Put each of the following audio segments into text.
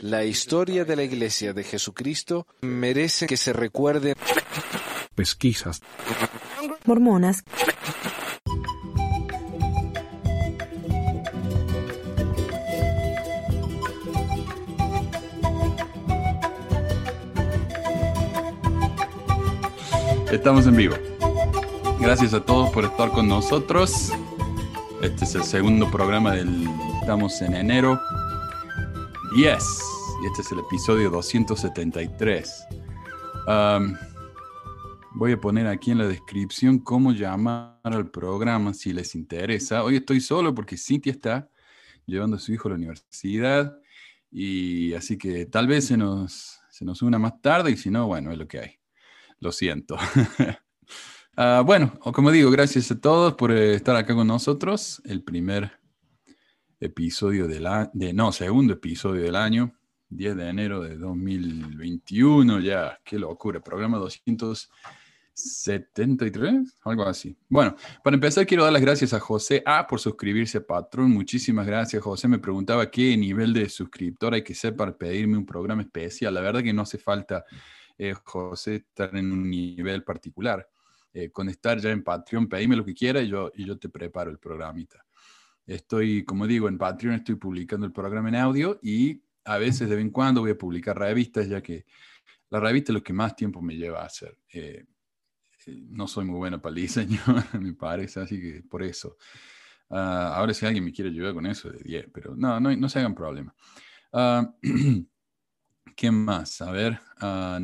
La historia de la Iglesia de Jesucristo merece que se recuerde. Pesquisas. Mormonas. Estamos en vivo. Gracias a todos por estar con nosotros. Este es el segundo programa del... Estamos en enero. Yes. Y este es el episodio 273. Um, voy a poner aquí en la descripción cómo llamar al programa si les interesa. Hoy estoy solo porque Cintia está llevando a su hijo a la universidad. Y así que tal vez se nos, se nos una más tarde y si no, bueno, es lo que hay. Lo siento. Ah, bueno, como digo, gracias a todos por eh, estar acá con nosotros. El primer episodio del año, de, no, segundo episodio del año, 10 de enero de 2021, ya, qué locura, programa 273, algo así. Bueno, para empezar quiero dar las gracias a José A por suscribirse a Patrón. Muchísimas gracias, José. Me preguntaba qué nivel de suscriptor hay que ser para pedirme un programa especial. La verdad que no hace falta eh, José, estar en un nivel particular. Eh, con estar ya en Patreon, pedime lo que quiera y yo, y yo te preparo el programita. Estoy, como digo, en Patreon estoy publicando el programa en audio y a veces de vez en cuando voy a publicar revistas, ya que la revista es lo que más tiempo me lleva a hacer. Eh, no soy muy bueno para el diseño, me parece, así que por eso. Ah, ahora si alguien me quiere ayudar con eso, de 10, pero no, no, no se hagan problema. Uh, ¿Qué más? A ver. Ah,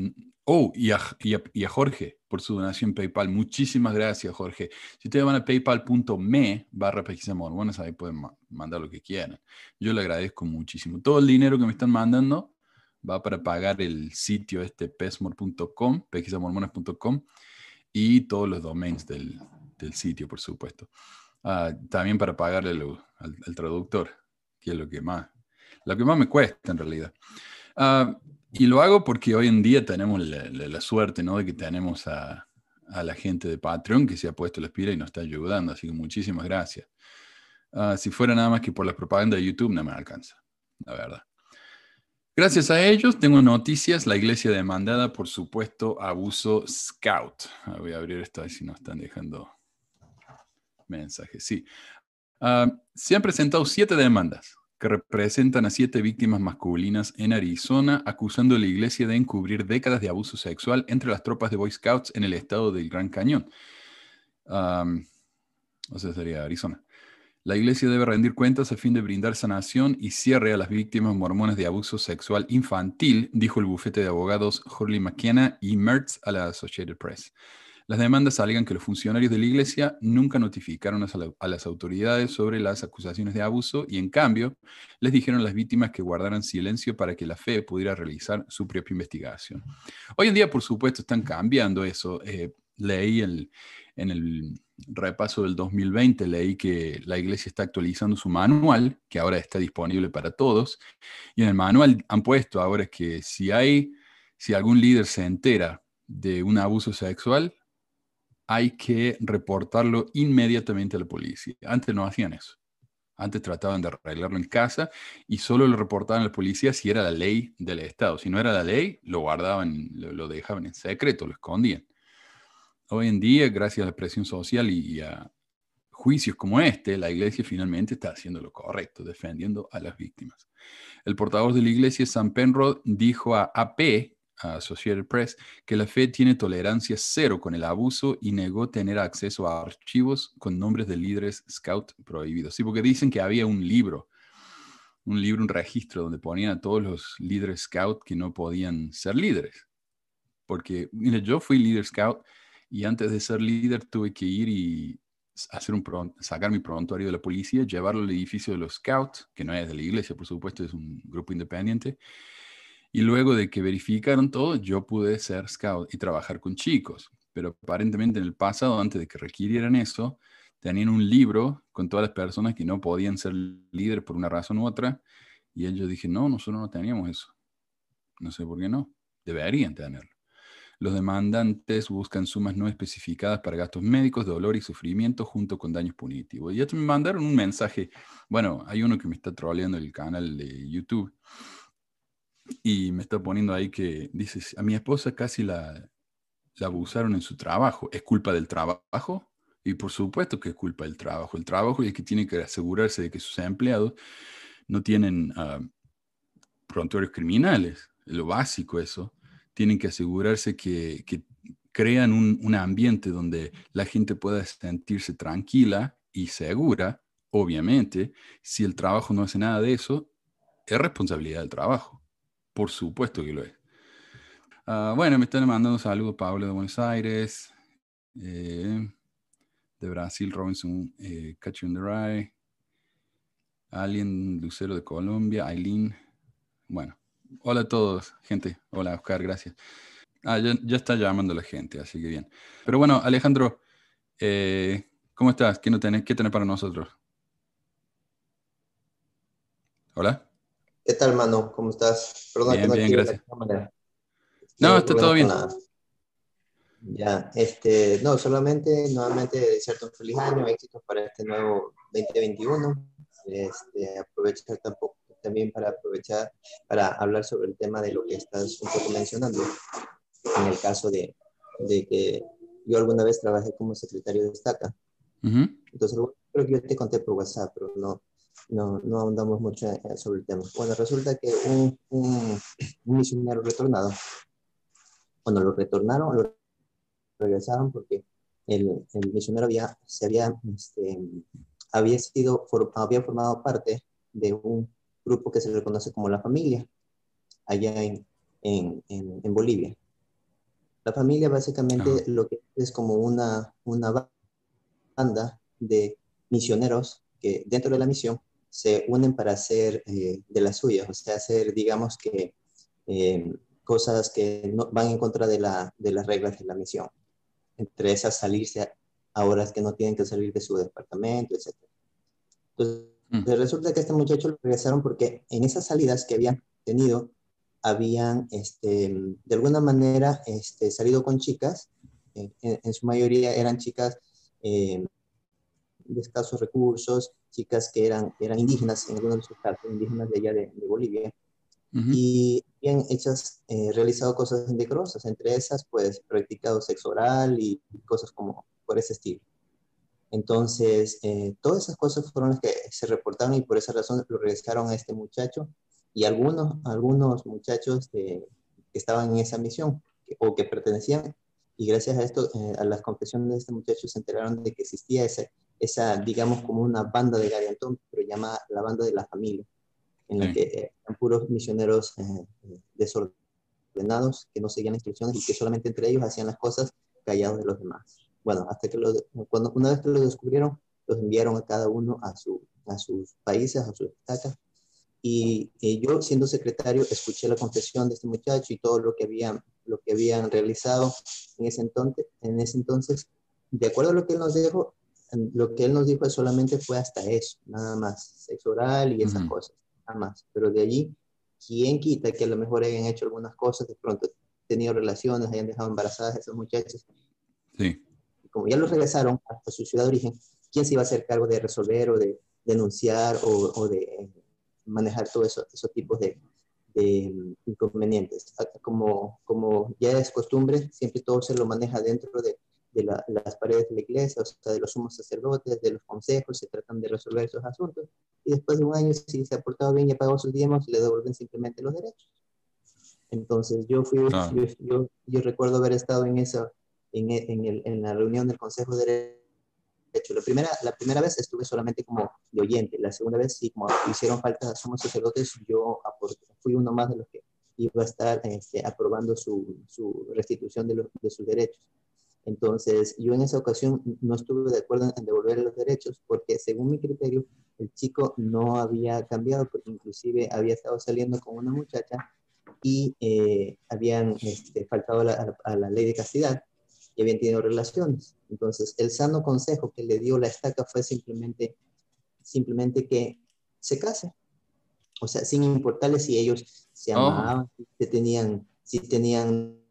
oh, y a, y, a, Jorge por su donación PayPal. Muchísimas gracias, Jorge. Si ustedes van a paypal.me barra bueno, ahí pueden mandar lo que quieran. Yo le agradezco muchísimo. Todo el dinero que me están mandando va para pagar el sitio este pesmor.com, pesquisamormonas.com y todos los domains del, del sitio, por supuesto. Ah, también para pagarle al, al, traductor, que es lo que más, lo que más me cuesta en realidad. Ah, y lo hago porque hoy en día tenemos la, suerte, ¿no? De que tenemos a, a, la gente de Patreon que se ha puesto la espira y nos está ayudando. Así que muchísimas gracias. Ah, si fuera nada más que por la propaganda de YouTube, no me alcanza, la verdad. Gracias a ellos tengo noticias. La iglesia demandada por supuesto abuso scout. Ah, voy a abrir esto ahí si no están dejando mensajes. Sí. se han presentado siete demandas que representan a siete víctimas masculinas en Arizona, acusando a la iglesia de encubrir décadas de abuso sexual entre las tropas de Boy Scouts en el estado del Gran Cañón. o sea, sería Arizona. La iglesia debe rendir cuentas a fin de brindar sanación y cierre a las víctimas mormonas de abuso sexual infantil, dijo el bufete de abogados Hurley McKenna y Mertz a la Associated Press. Las demandas alegan que los funcionarios de la Iglesia nunca notificaron a, las autoridades sobre las acusaciones de abuso y en cambio les dijeron a las víctimas que guardaran silencio para que la fe pudiera realizar su propia investigación. Hoy en día, por supuesto, están cambiando eso. Eh, leí en el repaso del 2020, leí que la Iglesia está actualizando su manual, que ahora está disponible para todos, y en el manual han puesto ahora que si hay, si algún líder se entera de un abuso sexual, hay que reportarlo inmediatamente a la policía. Antes no hacían eso. Antes trataban de arreglarlo en casa y solo lo reportaban a la policía si era la ley del Estado. Si no era la ley, lo guardaban, lo, dejaban en secreto, lo escondían. Hoy en día, gracias a la presión social y, a juicios como este, la iglesia finalmente está haciendo lo correcto, defendiendo a las víctimas. El portavoz de la iglesia, Sam Penrod, dijo a AP Associated Press que la Fed tiene tolerancia cero con el abuso y negó tener acceso a archivos con nombres de líderes scout prohibidos. Sí, porque dicen que había un libro, un libro, un registro donde ponían a todos los líderes scout que no podían ser líderes. Porque, mire, yo fui líder scout y antes de ser líder tuve que ir y hacer un sacar mi prontuario de la policía, llevarlo al edificio de los scouts, que no es de la iglesia, por supuesto, es un grupo independiente, y luego de que verificaron todo, yo pude ser scout y trabajar con chicos. Pero aparentemente en el pasado, antes de que requirieran eso, tenían un libro con todas las personas que no podían ser líderes por una razón u otra. Y ellos dije, no, nosotros no teníamos eso. No sé por qué no. Deberían tenerlo. Los demandantes buscan sumas no especificadas para gastos médicos, dolor y sufrimiento junto con daños punitivos. Y esto me mandaron un mensaje. Bueno, hay uno que me está troleando el canal de YouTube y me está poniendo ahí que dice, a mi esposa casi la, abusaron en su trabajo. ¿Es culpa del trabajo? Y por supuesto que es culpa del trabajo. El trabajo es que tiene que asegurarse de que sus empleados no tienen uh, prontuarios criminales. Lo básico eso. Tienen que asegurarse que, que crean un, un, ambiente donde la gente pueda sentirse tranquila y segura. Obviamente, si el trabajo no hace nada de eso, es responsabilidad del trabajo. Por supuesto que lo es. Uh, bueno, me están mandando saludos Pablo de Buenos Aires, eh, de Brasil, Robinson eh, Rye, Alien Lucero de Colombia, Aileen. Bueno, hola a todos, gente. Hola, Oscar, gracias. Ah, ya, ya, está llamando la gente, así que bien. Pero bueno, Alejandro, eh, ¿cómo estás? ¿Qué, no tenés, ¿Qué tenés para nosotros? Hola. ¿Qué tal, mano? ¿Cómo estás? Perdón, bien, bien, gracias. No, está todo bien. Ya, este, no, solamente nuevamente desearte un feliz año, éxitos para este nuevo 2021. Este, aprovechar tampoco, también para aprovechar para hablar sobre el tema de lo que estás un poco mencionando. En el caso de, de que yo alguna vez trabajé como secretario de estaca. Entonces, creo que yo te conté por WhatsApp, pero no, no, no ahondamos mucho sobre el tema. Bueno, resulta que un, un, misionero retornado, cuando lo retornaron, lo regresaron porque el, el misionero había, se había, este, había, sido, había formado parte de un grupo que se le conoce como la familia, allá en, en, en, Bolivia. La familia básicamente lo que es como una, una banda de misioneros que dentro de la misión se unen para hacer eh, de las suyas, o sea, hacer, digamos que, eh, cosas que no, van en contra de, la, de las reglas de la misión. Entre esas, salirse a horas que no tienen que salir de su departamento, etc. Entonces, mm. resulta que este muchacho lo regresaron porque en esas salidas que habían tenido, habían, este, de alguna manera, este, salido con chicas, en, en, su mayoría eran chicas eh, de escasos recursos, chicas que eran, eran indígenas, en algunos de sus casos, indígenas de allá de, Bolivia, y habían hechas, eh, realizado cosas indecorosas, entre esas, pues, practicado sexo oral y cosas como por ese estilo. Entonces, eh, todas esas cosas fueron las que se reportaron y por esa razón lo regresaron a este muchacho y algunos, algunos muchachos que estaban en esa misión o que pertenecían y gracias a esto, eh, a las confesiones de este muchacho se enteraron de que existía ese, esa, digamos, como una banda de Gariantón, pero llamada la banda de la familia, en la que eh, eran puros misioneros eh, desordenados, que no seguían instrucciones y que solamente entre ellos hacían las cosas callados de los demás. Bueno, hasta que cuando, una vez que lo descubrieron, los enviaron a cada uno a, su, a sus países, a sus estacas. Y, y, yo, siendo secretario, escuché la confesión de este muchacho y todo lo que habían, lo que habían realizado en ese entonces. En ese entonces, de acuerdo a lo que él nos dijo, lo que él nos dijo solamente fue hasta eso, nada más, sexo oral y esas cosas, nada más. Pero de allí, ¿quién quita que a lo mejor hayan hecho algunas cosas, de pronto tenido relaciones, hayan dejado embarazadas a esos muchachos? Sí. como ya los regresaron a su ciudad de origen, ¿quién se iba a hacer cargo de resolver o de denunciar o, o de manejar todos eso, esos tipos de, de, inconvenientes? Como, como ya es costumbre, siempre todo se lo maneja dentro de de las paredes de la iglesia, o sea, de los sumos sacerdotes, de los consejos, se tratan de resolver esos asuntos. Y después de un año, si se ha portado bien y ha pagado sus diezmos, le devuelven simplemente los derechos. Entonces, yo fui, yo, yo, recuerdo haber estado en esa, en, en, el, en, la reunión del Consejo de Derecho. La primera, la primera vez estuve solamente como de oyente, la segunda vez sí, como hicieron falta sumos sacerdotes, yo fui uno más de los que iba a estar este, aprobando su, su restitución de, de sus derechos. Entonces, yo en esa ocasión no estuve de acuerdo en devolver los derechos porque según mi criterio, el chico no había cambiado porque inclusive había estado saliendo con una muchacha y eh, habían este, faltado a la, ley de castidad y habían tenido relaciones. Entonces, el sano consejo que le dio la estaca fue simplemente, simplemente que se case. O sea, sin importarle si ellos se oh. amaban, si tenían, si tenían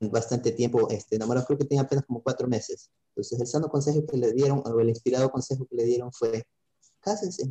bastante tiempo este, enamorados, creo que tenía apenas como cuatro meses. Entonces el sano consejo que le dieron, o el inspirado consejo que le dieron fue, cásense.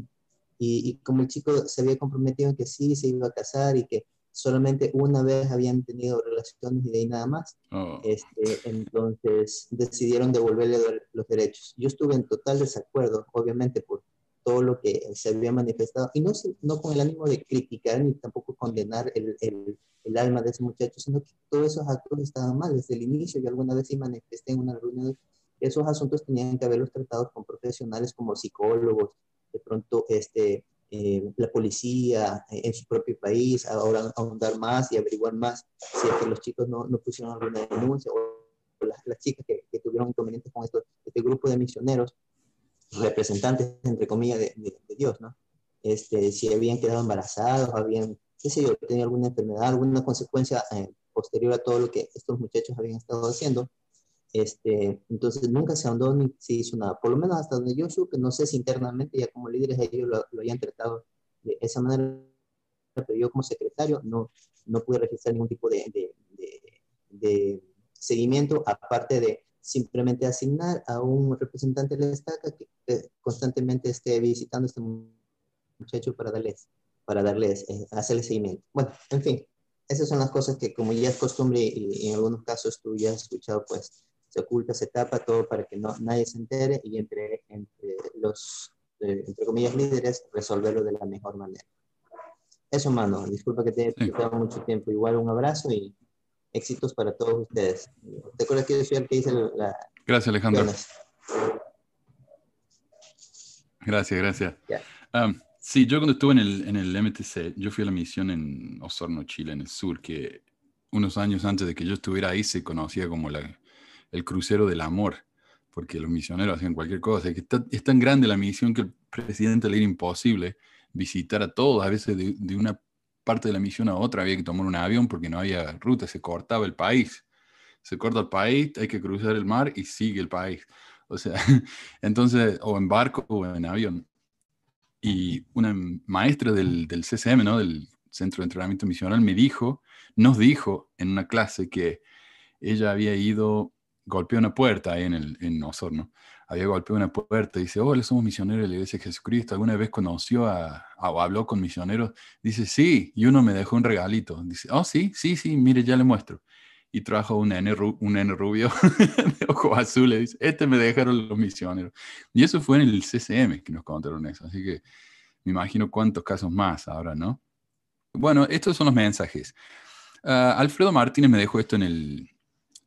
Y, y como el chico se había comprometido en que sí, se iba a casar y que solamente una vez habían tenido relaciones y de ahí nada más. Oh. Este, entonces decidieron devolverle los derechos. Yo estuve en total desacuerdo, obviamente, por todo lo que se había manifestado, y no, no con el ánimo de criticar ni tampoco condenar el, el, el alma de ese muchacho, sino que todos esos actos estaban mal desde el inicio. Yo alguna vez sí manifesté en una reunión esos asuntos tenían que haberlos tratado con profesionales como psicólogos, de pronto este, eh, la policía eh, en su propio país, ahora ahondar más y averiguar más si es que los chicos no, no pusieron alguna denuncia o las, las chicas que, que, tuvieron inconvenientes con esto, este grupo de misioneros, representantes, entre comillas, de, de, de, Dios, ¿no? Este, si habían quedado embarazados, habían, qué sé yo, tenido alguna enfermedad, alguna consecuencia eh, posterior a todo lo que estos muchachos habían estado haciendo. Este, entonces nunca se ahondó ni se hizo nada, por lo menos hasta donde yo supe, no sé si internamente ya como líderes ellos lo, lo hayan tratado de esa manera, pero yo como secretario no, no pude registrar ningún tipo de, de, de, de seguimiento, aparte de simplemente asignar a un representante de la estaca que, que constantemente esté visitando a este muchacho para darles, para darles, eh, hacerle seguimiento. Bueno, en fin, esas son las cosas que como ya es costumbre y, y en algunos casos tú ya has escuchado, pues se oculta, se tapa todo para que no, nadie se entere y entre, entre los, eh, entre comillas, líderes, resolverlo de la mejor manera. Eso, mano, disculpa que te he sí. mucho tiempo. Igual un abrazo y éxitos para todos ustedes. ¿Te acuerdas que yo soy el que hice la... Gracias, Alejandro. Gracias, gracias. Yeah. Um, sí, yo cuando estuve en el, en el MTC, yo fui a la misión en Osorno, Chile, en el sur, que unos años antes de que yo estuviera ahí se conocía como la, el crucero del amor, porque los misioneros hacían cualquier cosa. Es, que es tan grande la misión que el presidente le era imposible visitar a todos. A veces de, de, una parte de la misión a otra había que tomar un avión porque no había ruta, se cortaba el país. Se corta el país, hay que cruzar el mar y sigue el país. O sea, entonces, o en barco o en avión. Y una maestra del, del CCM, ¿no? del Centro de Entrenamiento Misional, me dijo, nos dijo en una clase que ella había ido golpeó una puerta ahí en, el, en Osorno. Había golpeado una puerta y dice, hola, somos misioneros de la Iglesia de Jesucristo. ¿Alguna vez conoció a, o habló con misioneros? Dice, sí, y uno me dejó un regalito. Dice, oh, sí, sí, sí, mire, ya le muestro. Y trajo un nene, un nene rubio de ojos azules. Dice, este me dejaron los misioneros. Y eso fue en el CCM que nos contaron eso. Así que me imagino cuántos casos más ahora, ¿no? Bueno, estos son los mensajes. Uh, Alfredo Martínez me dejó esto en el,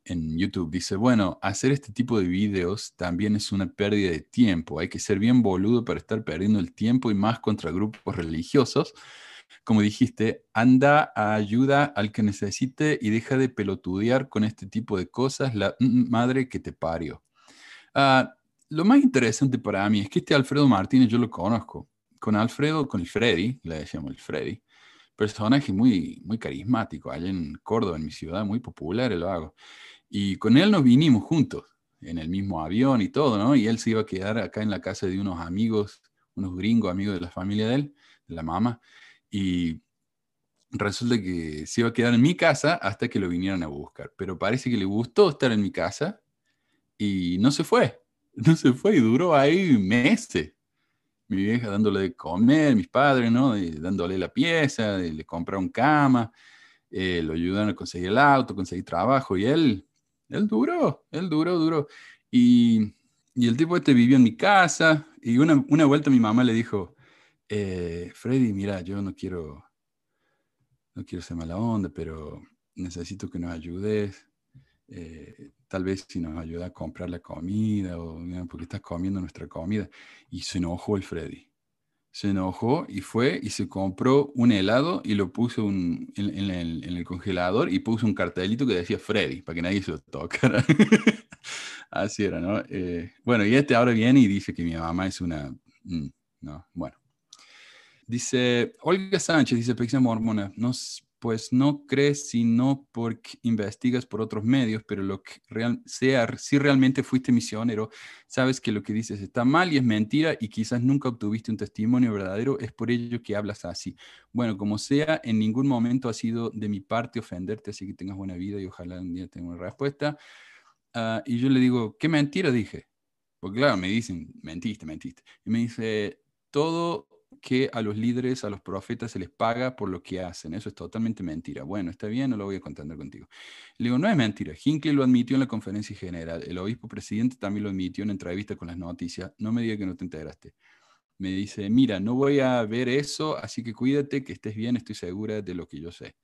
en YouTube. Dice, bueno, hacer este tipo de videos también es una pérdida de tiempo. Hay que ser bien boludo para estar perdiendo el tiempo y más contra grupos religiosos. Como dijiste, anda a ayuda al que necesite y deja de pelotudear con este tipo de cosas, la madre que te parió. Uh, lo más interesante para mí es que este Alfredo Martínez yo lo conozco. Con Alfredo, con el Freddy, le decíamos el Freddy, personaje muy, muy carismático, allá en Córdoba, en mi ciudad, muy popular, lo hago. Y con él nos vinimos juntos, en el mismo avión y todo, ¿no? Y él se iba a quedar acá en la casa de unos amigos, unos gringos amigos de la familia de él, de la mamá. Y resulta que se iba a quedar en mi casa hasta que lo vinieran a buscar. Pero parece que le gustó estar en mi casa y no se fue. No se fue y duró ahí meses. Mi vieja dándole de comer, mis padres, ¿no? Y dándole la pieza, le compraron cama, eh, lo ayudaron a conseguir el auto, conseguir trabajo y él él duró, él duró, duró. Y, y, el tipo este vivió en mi casa y una, una vuelta mi mamá le dijo, eh, Freddy, mira, yo no quiero, no quiero ser mala onda, pero necesito que nos ayudes. Eh, tal vez si nos ayuda a comprar la comida o porque estás comiendo nuestra comida. Y se enojó el Freddy se enojó y fue y se compró un helado y lo puso en, el, congelador y puso un cartelito que decía Freddy, para que nadie se lo tocara. Así era, ¿no? Eh, bueno, y este ahora viene y dice que mi mamá es una... Mm, no, bueno. Dice, Olga Sánchez, dice Pexia Mormona, nos pues no crees sino porque investigas por otros medios, pero lo que sea, si realmente fuiste misionero, sabes que lo que dices está mal y es mentira y quizás nunca obtuviste un testimonio verdadero, es por ello que hablas así. Bueno, como sea, en ningún momento ha sido de mi parte ofenderte, así que tengas buena vida y ojalá un día tenga una respuesta. Ah, y yo le digo, ¿qué mentira dije? Porque claro, me dicen, mentiste, mentiste. Y me dice, todo que a los líderes, a los profetas se les paga por lo que hacen. Eso es totalmente mentira. Bueno, está bien, no lo voy a contender contigo. Le digo, no es mentira. Hinckley lo admitió en la conferencia general. El obispo presidente también lo admitió en entrevista con las noticias. No me diga que no te enteraste. Me dice, mira, no voy a ver eso, así que cuídate, que estés bien, estoy segura de lo que yo sé.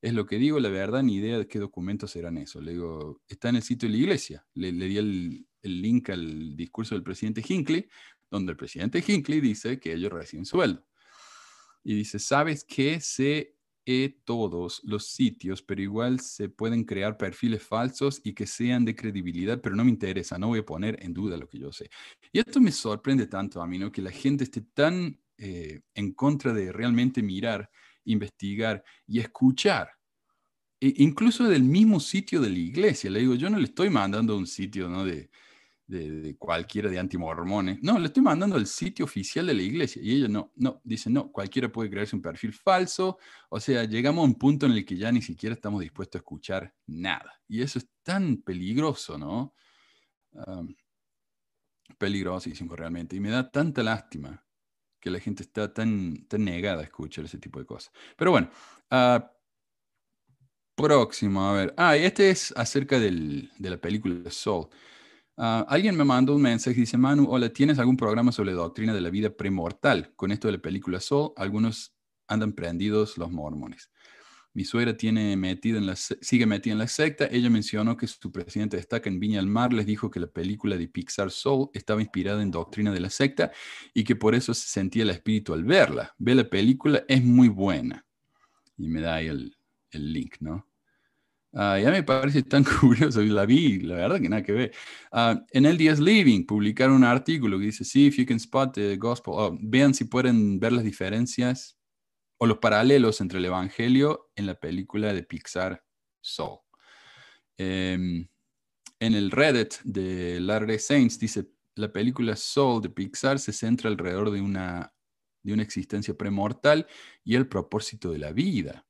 Es lo que digo, la verdad, ni idea de qué documentos eran eso. Le digo, está en el sitio de la iglesia. Le, di el, el link al discurso del presidente Hinckley donde el presidente Hinckley dice que ellos reciben sueldo. Y dice, ¿sabes qué? Sé todos los sitios, pero igual se pueden crear perfiles falsos y que sean de credibilidad, pero no me interesa, no voy a poner en duda lo que yo sé. Y esto me sorprende tanto a mí, ¿no? Que la gente esté tan eh, en contra de realmente mirar, investigar y escuchar. E incluso del mismo sitio de la iglesia. Le digo, yo no le estoy mandando un sitio, ¿no? De, de, cualquiera de antimormones. No, le estoy mandando al sitio oficial de la iglesia. Y ellos no, no, dicen, no, cualquiera puede crearse un perfil falso. O sea, llegamos a un punto en el que ya ni siquiera estamos dispuestos a escuchar nada. Y eso es tan peligroso, ¿no? Um, peligrosísimo realmente. Y me da tanta lástima que la gente está tan, tan negada a escuchar ese tipo de cosas. Pero bueno, uh, próximo, a ver. Ah, este es acerca del, de la película Soul. Ah, alguien me mandó un mensaje dice, Manu, hola, ¿tienes algún programa sobre doctrina de la vida premortal? Con esto de la película Soul, algunos andan prendidos los mormones. Mi suegra tiene metida en la, sigue metida en la secta. Ella mencionó que su presidente destaca en Viña del Mar les dijo que la película de Pixar Soul estaba inspirada en doctrina de la secta y que por eso se sentía el espíritu al verla. Ve la película, es muy buena. Y me da ahí el, el link, ¿no? Ah, ya me parece tan curioso, la vi, la verdad que nada que ver. Uh, en el Días Living publicaron un artículo que dice, sí, if you can spot the gospel, oh, vean si pueden ver las diferencias o los paralelos entre el Evangelio en la película de Pixar Soul. Em, en el Reddit de Latter Saints dice, la película Soul de Pixar se centra alrededor de una, de una existencia premortal y el propósito de la vida.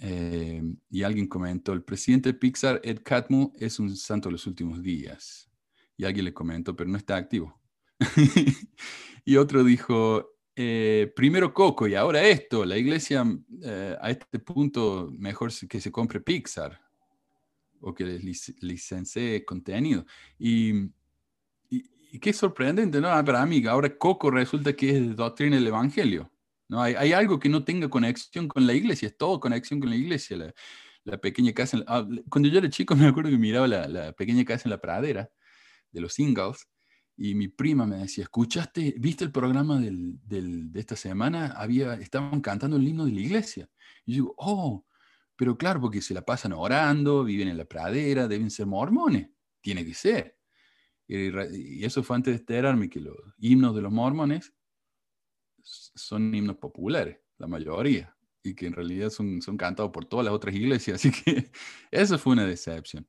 Eh, y alguien comentó, el presidente de Pixar, Ed Catmull, es un santo de los últimos días. Y alguien le comentó, pero no está activo. y otro dijo, eh, primero Coco y ahora esto, la iglesia eh, a este punto mejor que se compre Pixar o que lic licencie contenido. Y, qué sorprendente, ¿no? Para mí, ahora Coco resulta que es doctrina del Evangelio. ¿No? Hay, algo que no tenga conexión con la iglesia, es todo conexión con la iglesia. La, pequeña casa, ah, cuando yo era chico me acuerdo que miraba la, pequeña casa en la pradera de los singles y mi prima me decía, ¿escuchaste, viste el programa de esta semana? Había, estaban cantando el himno de la iglesia. Y yo digo, oh, pero claro, porque se la pasan orando, viven en la pradera, deben ser mormones, tiene que ser. Y eso fue antes de enterarme que los himnos de los mormones son himnos populares, la mayoría, y que en realidad son, son cantados por todas las otras iglesias, así que eso fue una decepción.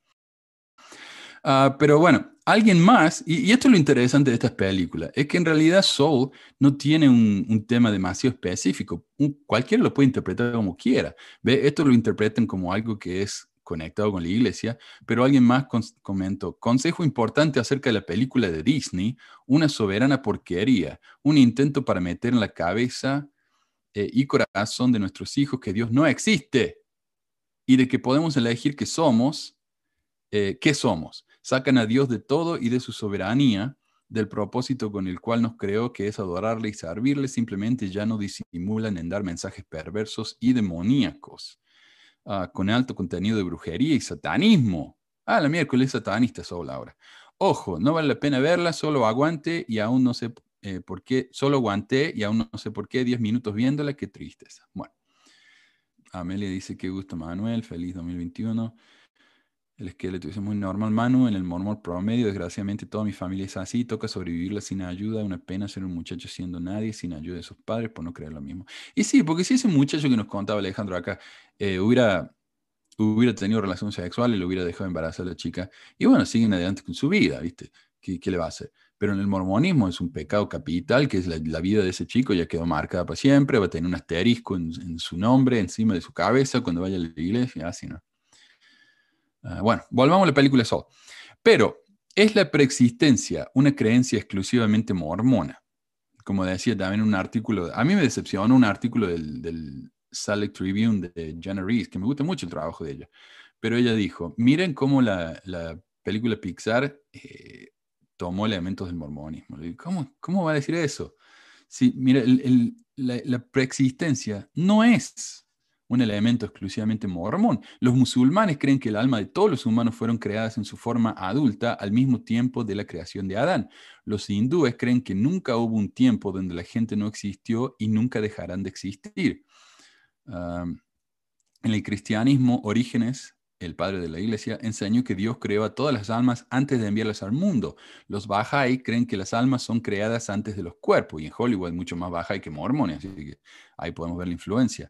Ah, pero bueno, alguien más, y, esto es lo interesante de estas películas, es que en realidad Soul no tiene un, un tema demasiado específico. cualquiera lo puede interpretar como quiera. ¿Ve? Esto lo interpretan como algo que es conectado con la iglesia, pero alguien más comentó, consejo importante acerca de la película de Disney, una soberana porquería, un intento para meter en la cabeza eh, y corazón de nuestros hijos que Dios no existe y de que podemos elegir que somos, eh, ¿qué somos? Sacan a Dios de todo y de su soberanía, del propósito con el cual nos creó, que es adorarle y servirle, simplemente ya no disimulan en dar mensajes perversos y demoníacos. Ah, con alto contenido de brujería y satanismo. Ah, la miércoles satanista solo ahora. Ojo, no vale la pena verla, solo aguante y aún no sé eh, por qué, solo aguanté y aún no sé por qué, 10 minutos viéndola, qué tristeza. Bueno, Amelia dice que gusta Manuel, feliz 2021. El esqueleto dice muy normal, Manu, en el mormón promedio, desgraciadamente toda mi familia es así, toca sobrevivirla sin ayuda, una pena ser un muchacho siendo nadie, sin ayuda de sus padres, por no creer lo mismo. Y sí, porque si ese muchacho que nos contaba Alejandro acá eh, hubiera, hubiera tenido relación sexual y lo hubiera dejado embarazar a la chica, y bueno, siguen adelante con su vida, ¿viste? ¿Qué, qué le va a hacer? Pero en el mormonismo es un pecado capital, que es la, vida de ese chico, ya quedó marcada para siempre, va a tener un asterisco en su nombre, encima de su cabeza, cuando vaya a la iglesia, así, ¿no? Ah, bueno, volvamos a la película Soul. Pero, ¿es la preexistencia una creencia exclusivamente mormona? Como decía también un artículo, a mí me decepcionó un artículo del, del Salt Tribune de Jenna Reese, que me gusta mucho el trabajo de ella, pero ella dijo, miren cómo la, la película Pixar eh, tomó elementos del mormonismo. ¿Cómo, ¿Cómo va a decir eso? Sí, mira, la, la preexistencia no es un elemento exclusivamente mormón. Los musulmanes creen que el alma de todos los humanos fueron creadas en su forma adulta al mismo tiempo de la creación de Adán. Los hindúes creen que nunca hubo un tiempo donde la gente no existió y nunca dejarán de existir. En el cristianismo, Orígenes, el padre de la iglesia, enseñó que Dios creó a todas las almas antes de enviarlas al mundo. Los Bahá'í creen que las almas son creadas antes de los cuerpos, y en Hollywood mucho más Bahá'í que mormones, así que ahí podemos ver la influencia.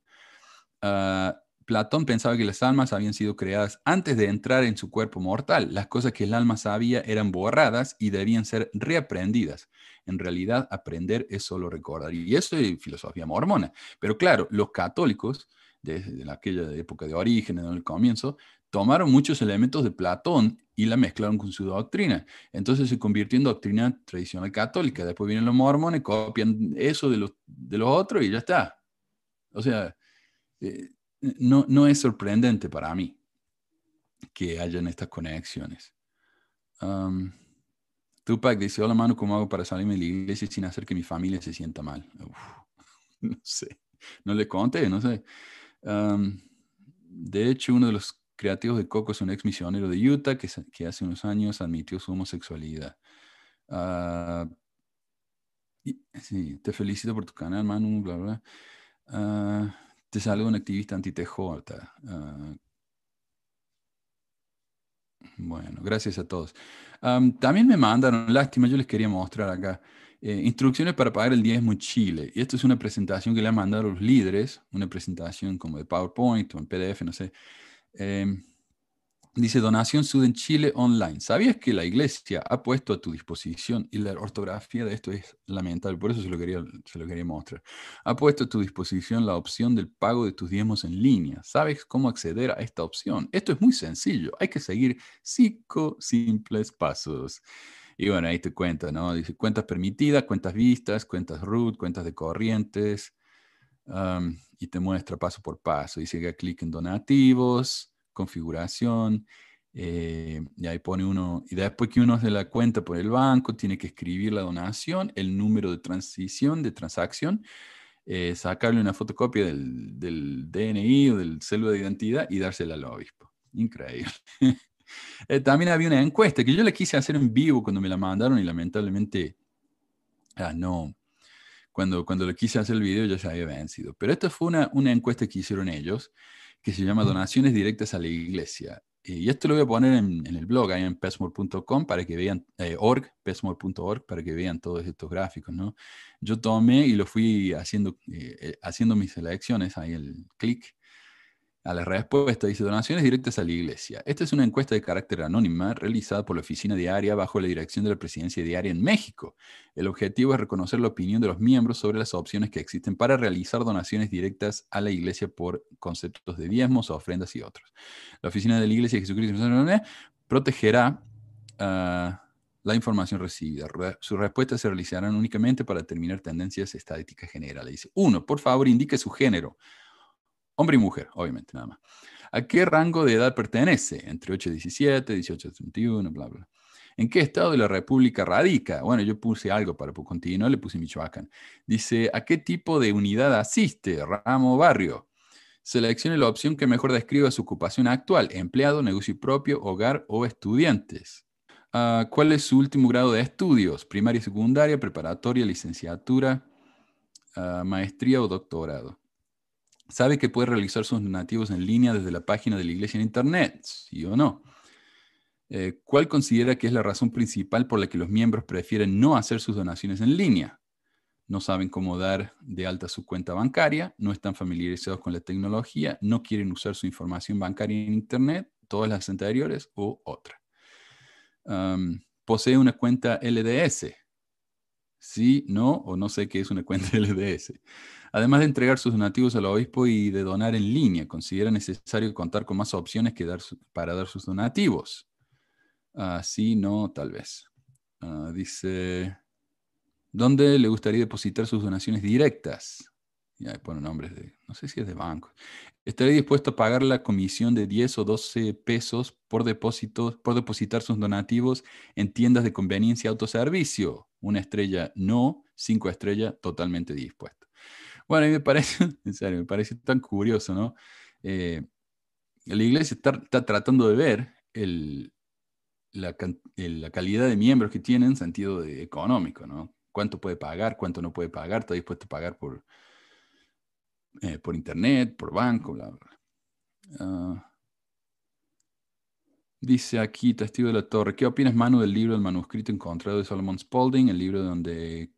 Uh, Platón pensaba que las almas habían sido creadas antes de entrar en su cuerpo mortal. Las cosas que el alma sabía eran borradas y debían ser reaprendidas. En realidad, aprender es solo recordar. Y eso es filosofía mormona. Pero claro, los católicos, desde aquella época de origen, en el comienzo, tomaron muchos elementos de Platón y la mezclaron con su doctrina. Entonces se convirtió en doctrina tradicional católica. Después vienen los mormones, copian eso de los, de los otros y ya está. O sea, eh, no, no, es sorprendente para mí que hayan estas conexiones. Um, Tupac dice, hola mano, ¿cómo hago para salirme de la iglesia sin hacer que mi familia se sienta mal? No sé, no le conté, no sé. Um, de hecho, uno de los creativos de Coco es un ex misionero de Utah que, hace unos años admitió su homosexualidad. Uh, y, sí, te felicito por tu canal, Manu, bla, bla. Uh, te sale un activista anti-TJ. Uh, bueno, gracias a todos. También me mandaron, lástima, yo les quería mostrar acá, eh, instrucciones para pagar el diezmo en Chile. Y esto es una presentación que le han mandado los líderes, una presentación como de PowerPoint o en PDF, no sé. Eh, Dice donación Sud en Chile online. ¿Sabías que la iglesia ha puesto a tu disposición, y la ortografía de esto es lamentable, por eso se lo quería, se lo quería mostrar, ha puesto a tu disposición la opción del pago de tus diezmos en línea. ¿Sabes cómo acceder a esta opción? Esto es muy sencillo, hay que seguir cinco simples pasos. Y bueno, ahí te cuenta, ¿no? Dice cuentas permitidas, cuentas vistas, cuentas root, cuentas de corrientes, y te muestra paso por paso. Dice que clic en donativos configuración, eh, y ahí pone uno, y después que uno hace la cuenta por el banco, tiene que escribir la donación, el número de transición, de transacción, eh, sacarle una fotocopia del, del, DNI o del cédula de identidad y dársela al obispo. Increíble. eh, también había una encuesta que yo la quise hacer en vivo cuando me la mandaron y lamentablemente, ah, no, cuando, cuando le quise hacer el video ya se había vencido. Pero esta fue una, una encuesta que hicieron ellos que se llama Donaciones Directas a la Iglesia. Y esto lo voy a poner en, en el blog, ahí en pesmore.com, para que vean, eh, org, pesmore.org, para que vean todos estos gráficos, ¿no? Yo tomé y lo fui haciendo, eh, eh haciendo mis selecciones, ahí el clic, a la respuesta dice donaciones directas a la iglesia. Esta es una encuesta de carácter anónima realizada por la oficina diaria bajo la dirección de la presidencia diaria en México. El objetivo es reconocer la opinión de los miembros sobre las opciones que existen para realizar donaciones directas a la iglesia por conceptos de diezmos, ofrendas y otros. La oficina de la iglesia de Jesucristo protegerá uh, la información recibida. Sus respuestas se realizarán únicamente para determinar tendencias estadísticas generales. Dice, uno, por favor, indique su género Hombre y mujer, obviamente, nada más. ¿A qué rango de edad pertenece? Entre 8 y 17, 18 y 31, bla, bla. ¿En qué estado de la República radica? Bueno, yo puse algo para continuar, le puse Michoacán. Dice, ¿a qué tipo de unidad asiste? Ramo barrio. Seleccione la opción que mejor describa su ocupación actual, empleado, negocio propio, hogar o estudiantes. Uh, ¿Cuál es su último grado de estudios? Primaria, secundaria, preparatoria, licenciatura, uh, maestría o doctorado. ¿Sabe que puede realizar sus donativos en línea desde la página de la iglesia en Internet? ¿Sí o no? Eh, ¿Cuál considera que es la razón principal por la que los miembros prefieren no hacer sus donaciones en línea? No saben cómo dar de alta su cuenta bancaria, no están familiarizados con la tecnología, no quieren usar su información bancaria en Internet, todas las anteriores o otra. Posee una cuenta LDS. Sí, no o no sé qué es una cuenta LDS. Además de entregar sus donativos al obispo y de donar en línea, considera necesario contar con más opciones que para dar sus donativos. Ah, sí, no, tal vez. Ah, dice, ¿dónde le gustaría depositar sus donaciones directas? Ya pone nombres de, no sé si es de banco. Estaría dispuesto a pagar la comisión de 10 o 12 pesos por, por depositar sus donativos en tiendas de conveniencia y autoservicio. Una estrella no, cinco estrellas totalmente dispuesto. Bueno, a mí me parece, en serio, me parece tan curioso, ¿no? Eh, la iglesia está, tratando de ver la, calidad de miembros que tiene en sentido económico, ¿no? Cuánto puede pagar, cuánto no puede pagar, está dispuesto a pagar por, eh, por internet, por banco, bla, bla. Ah, dice aquí, testigo de la torre, ¿qué opinas, Manu, del libro del manuscrito encontrado de Solomon Spaulding, el libro donde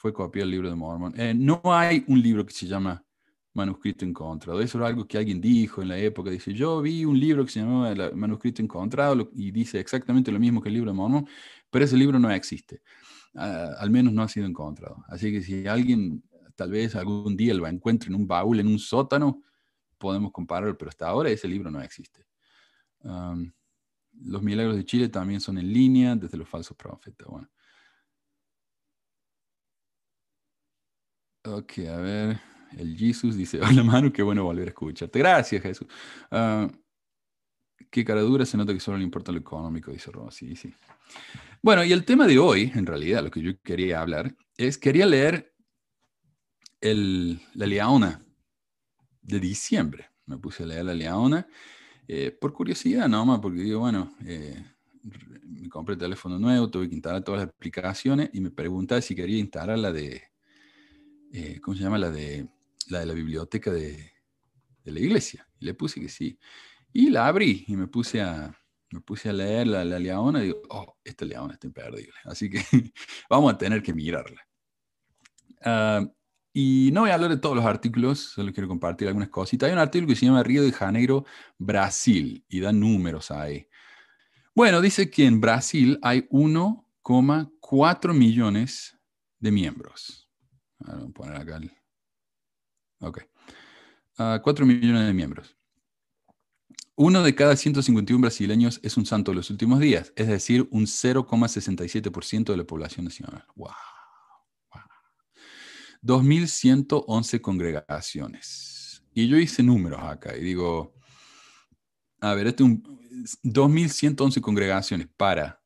fue copiado el libro de Mormon? Eh, no hay un libro que se llama manuscrito encontrado. Eso era algo que alguien dijo en la época. Dice, yo vi un libro que se llamaba el manuscrito encontrado y dice exactamente lo mismo que el libro de Mormon, pero ese libro no existe. Ah, al menos no ha sido encontrado. Así que si alguien tal vez algún día lo encuentre en un baúl, en un sótano, podemos compararlo, pero hasta ahora ese libro no existe. Am, los milagros de Chile también son en línea desde los falsos profetas. Bueno. Ok, a ver. El Jesús dice, hola Manu, qué bueno volver a escucharte. Gracias, Jesús. Ah, qué cara dura, se nota que solo le importa lo económico, dice Rosy. Sí. Bueno, y el tema de hoy, en realidad, lo que yo quería hablar, es, quería leer el, la Leona de diciembre. Me puse a leer la Leona eh, por curiosidad nomás, porque digo, bueno, eh, me compré teléfono nuevo, tuve que instalar todas las aplicaciones y me preguntaba si quería instalar la de, eh, ¿cómo se llama? La de la, de la biblioteca de, de la iglesia. Y le puse que sí. Y la abrí y me puse a, me puse a leer la, la Leona y digo, oh, esta Leona está imperdible. Así que vamos a tener que mirarla. Ah, y no voy a hablar de todos los artículos, solo quiero compartir algunas cositas. Hay un artículo que se llama Río de Janeiro, Brasil, y da números ahí. Bueno, dice que en Brasil hay 1,4 millones de miembros. A a poner acá el... Ok. Ah, 4 millones de miembros. Uno de cada 151 brasileños es un santo de los últimos días, es decir, un 0,67% de la población nacional. ¡Wow! 2.111 congregaciones. Y yo hice números acá y digo, a ver, este es un 2.111 congregaciones para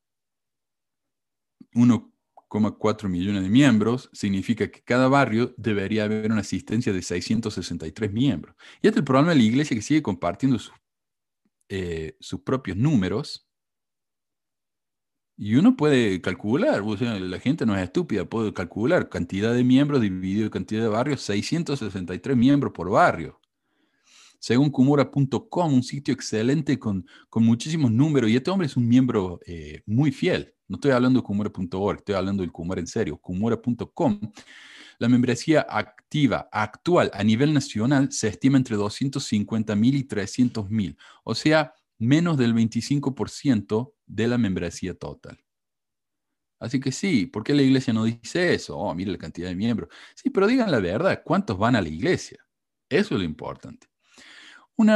1,4 millones de miembros, significa que cada barrio debería haber una asistencia de 663 miembros. Y este es el problema de la iglesia que sigue compartiendo sus, eh, sus propios números. Y uno puede calcular, la gente no es estúpida, puede calcular cantidad de miembros dividido en cantidad de barrios, 663 miembros por barrio. Según Kumura.com, un sitio excelente con, con muchísimos números, y este hombre es un miembro eh, muy fiel. No estoy hablando de Kumura.org, estoy hablando del Kumura en serio. Kumura.com, la membresía activa actual a nivel nacional se estima entre 250 mil y 300 mil, o sea, menos del 25% de la membresía total. Así que sí, ¿por qué la iglesia no dice eso? Oh, mire la cantidad de miembros. Sí, pero digan la verdad, ¿cuántos van a la iglesia? Eso es lo importante. Un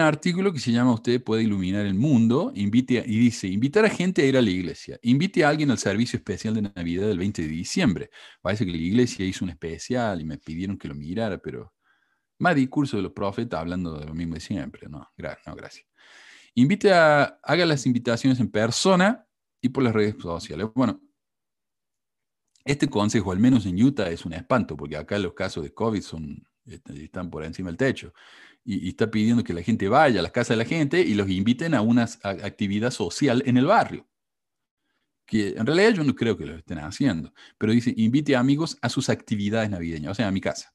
artículo que se llama Usted puede iluminar el mundo invite a- y dice, invitar a gente a ir a la iglesia. Invite a alguien al servicio especial de Navidad del 20 de diciembre. Parece que la iglesia hizo un especial y me pidieron que lo mirara, pero más discurso de los profetas hablando de lo mismo de siempre. No gracias. Invite a, haga las invitaciones en persona y por las redes sociales. Bueno, este consejo, al menos en Utah, es un espanto, porque acá los casos de COVID son, este, están por encima del techo. Y, está pidiendo que la gente vaya a las casas de la gente y los inviten a una actividad social en el barrio. Que en realidad yo no creo que lo estén haciendo, pero dice, invite a amigos a sus actividades navideñas, o sea, a mi casa.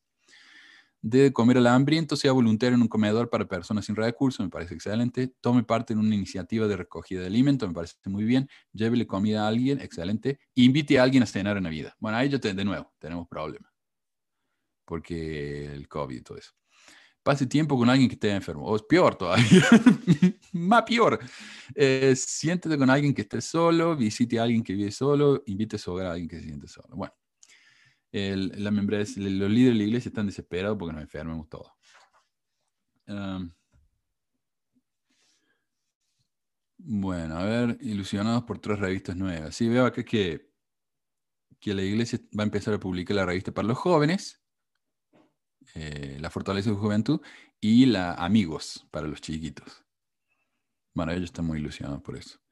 de comer al hambriento, sea voluntario en un comedor para personas sin recursos, me parece excelente. Tome parte en una iniciativa de recogida de alimentos, me parece muy bien. Llévele comida a alguien, excelente. Invite a alguien a cenar en Navidad. Bueno, ahí ya de nuevo tenemos problemas. Porque el COVID y todo eso. Pase tiempo con alguien que esté enfermo. O es peor todavía. Más peor. Eh, siéntete con alguien que esté solo, visite a alguien que vive solo, invite a su hogar a alguien que se siente solo. Bueno la membresía, los líderes de la iglesia están desesperados porque nos enfermemos todos. bueno, a ver, ilusionados por tres revistas nuevas. Sí, veo acá que, que la iglesia va a empezar a publicar la revista para los jóvenes, eh, La Fortaleza de Juventud, y la Amigos para los chiquitos. Bueno, ellos están muy ilusionados por eso.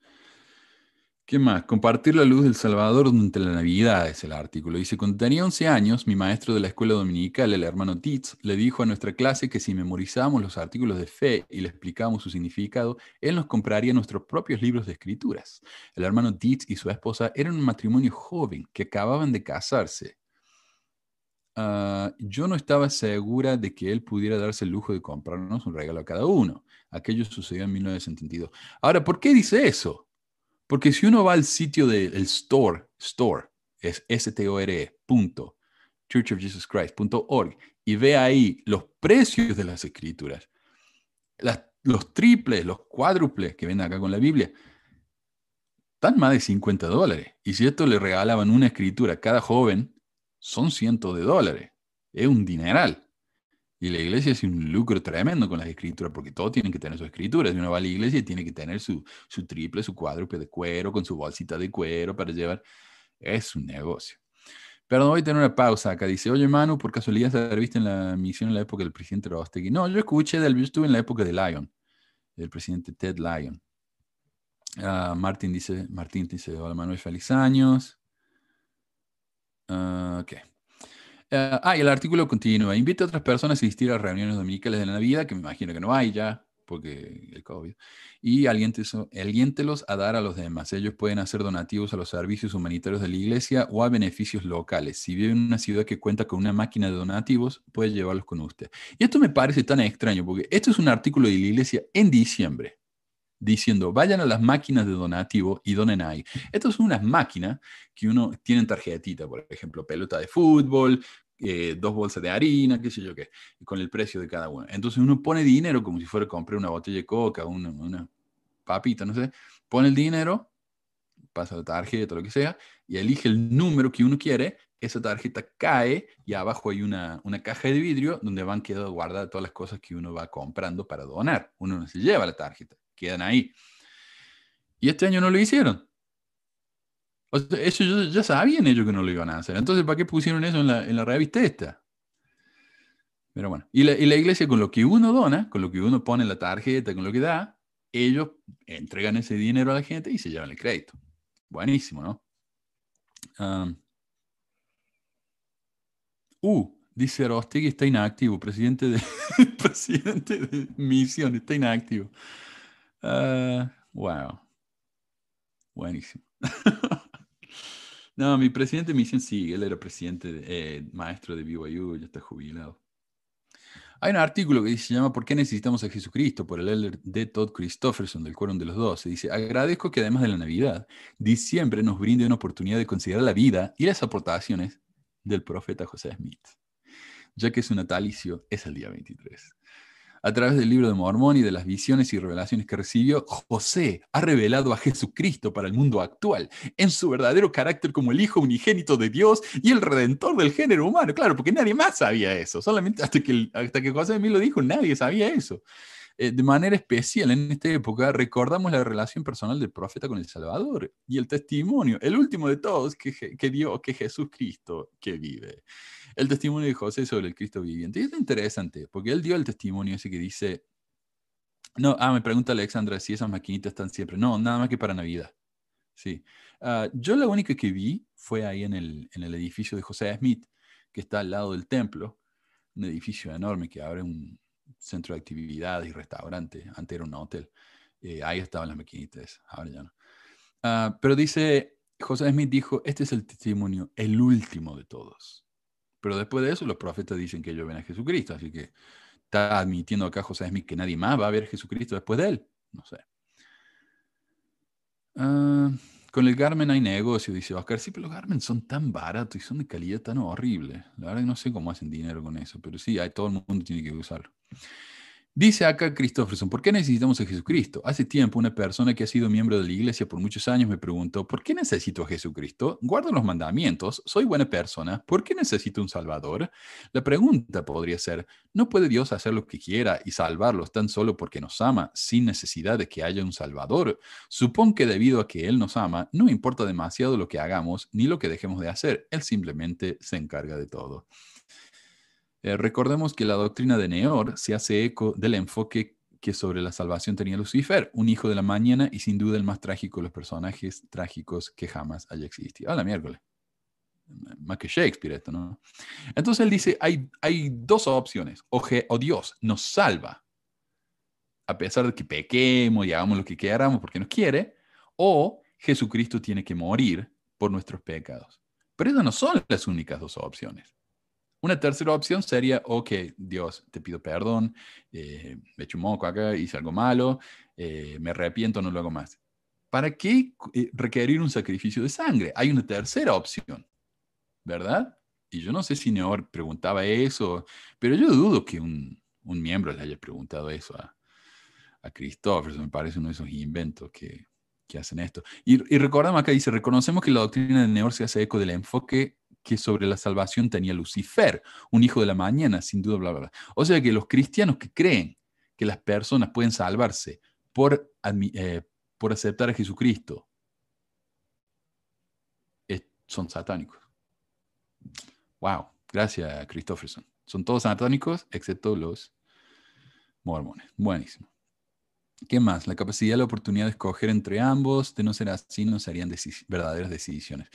¿Qué más? Compartir la luz del Salvador durante la Navidad es el artículo. Dice, cuando tenía 11 años, mi maestro de la escuela dominical, el hermano Titz, le dijo a nuestra clase que si memorizábamos los artículos de fe y le explicábamos su significado, él nos compraría nuestros propios libros de escrituras. El hermano Titz y su esposa eran un matrimonio joven que acababan de casarse. Ah, yo no estaba segura de que él pudiera darse el lujo de comprarnos un regalo a cada uno. Aquello sucedió en 1972. Ahora, ¿por qué dice eso? Porque si uno va al sitio del store, store, es S-T-O-R-E, punto, churchofjesuschrist.org, y ve ahí los precios de las escrituras, los triples, los cuádruples que ven acá con la Biblia, están más de 50 dólares. Y si esto le regalaban una escritura a cada joven, son cientos de dólares. Es un dineral. Y la iglesia hace un lucro tremendo con las escrituras, porque todos tienen que tener sus escrituras. Si uno va a la iglesia, tiene que tener su, su triple, su cuádruple de cuero, con su bolsita de cuero para llevar. Es un negocio. Pero voy a tener una pausa acá. Dice, oye Manu, por casualidad se viste en la misión en la época del presidente Rostegui. No, yo escuché del, yo estuve en la época de Lyon, del presidente Ted Lyon. Uh, Martín dice, Martín dice, hola Manuel, feliz años. Uh, ah, y el artículo continúa. Invita a otras personas a asistir a reuniones dominicales de la Navidad, que me imagino que no hay ya, porque el COVID. Y aliéntelos a dar a los demás. Ellos pueden hacer donativos a los servicios humanitarios de la iglesia o a beneficios locales. Si vive en una ciudad que cuenta con una máquina de donativos, puede llevarlos con usted. Y esto me parece tan extraño, porque esto es un artículo de la iglesia en diciembre diciendo, vayan a las máquinas de donativo y donen ahí. Estas son unas máquinas que uno tiene en tarjetita, por ejemplo, pelota de fútbol, eh, dos bolsas de harina, qué sé yo qué, con el precio de cada una. Entonces uno pone dinero como si fuera a comprar una botella de coca, una, una papita, no sé, pone el dinero, pasa la tarjeta, lo que sea, y elige el número que uno quiere, esa tarjeta cae y abajo hay una, una caja de vidrio donde van quedando guardadas todas las cosas que uno va comprando para donar. Uno no se lleva la tarjeta quedan ahí. Y este año no lo hicieron. Eso ya sabían ellos que no lo iban a hacer. Entonces, ¿para qué pusieron eso en la, en la revista esta? Pero bueno, y la, y la, iglesia con lo que uno dona, con lo que uno pone en la tarjeta, con lo que da, ellos entregan ese dinero a la gente y se llevan el crédito. Buenísimo, ¿no? uh, dice Rostegui está inactivo, presidente de, presidente de misión, está inactivo. Uh, wow. Buenísimo. no, mi presidente de misión sí, él era presidente, eh, maestro de BYU, ya está jubilado. Hay un artículo que se llama ¿Por qué necesitamos a Jesucristo? por el elder de Todd Christofferson del Quórum de los Doce. Dice, agradezco que además de la Navidad, diciembre nos brinde una oportunidad de considerar la vida y las aportaciones del profeta José Smith, ya que su natalicio es el día 23. A través del libro de Mormón y de las visiones y revelaciones que recibió, José ha revelado a Jesucristo para el mundo actual, en su verdadero carácter como el Hijo unigénito de Dios y el Redentor del género humano. Claro, porque nadie más sabía eso. Solamente hasta que, hasta que José mí lo dijo, nadie sabía eso. Eh, de manera especial en esta época recordamos la relación personal del profeta con el Salvador y el testimonio, el último de todos que, que dio que Jesús Cristo que vive el testimonio de José sobre el Cristo viviente. Y es interesante, porque él dio el testimonio ese que dice, no, ah, me pregunta Alexandra si esas maquinitas están siempre. No, nada más que para Navidad. Sí. Ah, yo la única que vi fue ahí en el, en el edificio de José Smith, que está al lado del templo, un edificio enorme que abre un centro de actividades y restaurante. Antes era un hotel. Eh, ahí estaban las maquinitas, ahora ya no. Ah, pero dice, José Smith dijo, este es el testimonio, el último de todos Pero después de eso, los profetas dicen que ellos ven a Jesucristo. Así que está admitiendo acá José Smith que nadie más va a ver a Jesucristo después de él. No sé. Ah, con el Garmin hay negocio, dice Oscar. Sí, pero los Garmin son tan baratos y son de calidad tan horrible. La verdad que no sé cómo hacen dinero con eso, pero sí, hay, todo el mundo tiene que usarlo. Dice acá Christopherson, ¿por qué necesitamos a Jesucristo? Hace tiempo una persona que ha sido miembro de la iglesia por muchos años me preguntó, ¿por qué necesito a Jesucristo? Guardo los mandamientos, soy buena persona, ¿por qué necesito un Salvador? La pregunta podría ser, ¿no puede Dios hacer lo que quiera y salvarlos tan solo porque nos ama, sin necesidad de que haya un Salvador? Supongo que debido a que Él nos ama, no importa demasiado lo que hagamos ni lo que dejemos de hacer, Él simplemente se encarga de todo. Eh, recordemos que la doctrina de Neor se hace eco del enfoque que sobre la salvación tenía Lucifer, un hijo de la mañana y sin duda el más trágico de los personajes trágicos que jamás haya existido. A la miércoles. Más que Shakespeare esto, ¿no? Entonces él dice, hay, dos opciones. O, o Dios nos salva, a pesar de que pequemos y hagamos lo que queramos porque nos quiere, o Jesucristo tiene que morir por nuestros pecados. Pero esas no son las únicas dos opciones. Una tercera opción sería, ok, Dios, te pido perdón, eh, me echo un moco acá, hice algo malo, eh, me arrepiento, no lo hago más. ¿Para qué eh, requerir un sacrificio de sangre? Hay una tercera opción, ¿verdad? Y yo no sé si Neor preguntaba eso, pero yo dudo que un, miembro le haya preguntado eso a, a Christopher. me parece uno de esos inventos que, que hacen esto. Y, y recordamos acá, dice, reconocemos que la doctrina de Neor se hace eco del enfoque que sobre la salvación tenía Lucifer, un hijo de la mañana, sin duda, bla, bla, bla. O sea que los cristianos que creen que las personas pueden salvarse por, eh, por aceptar a Jesucristo son satánicos. Wow, gracias Christopherson. Son todos satánicos excepto los mormones. Buenísimo. ¿Qué más? La capacidad y la oportunidad de escoger entre ambos, de no ser así, no serían verdaderas decisiones.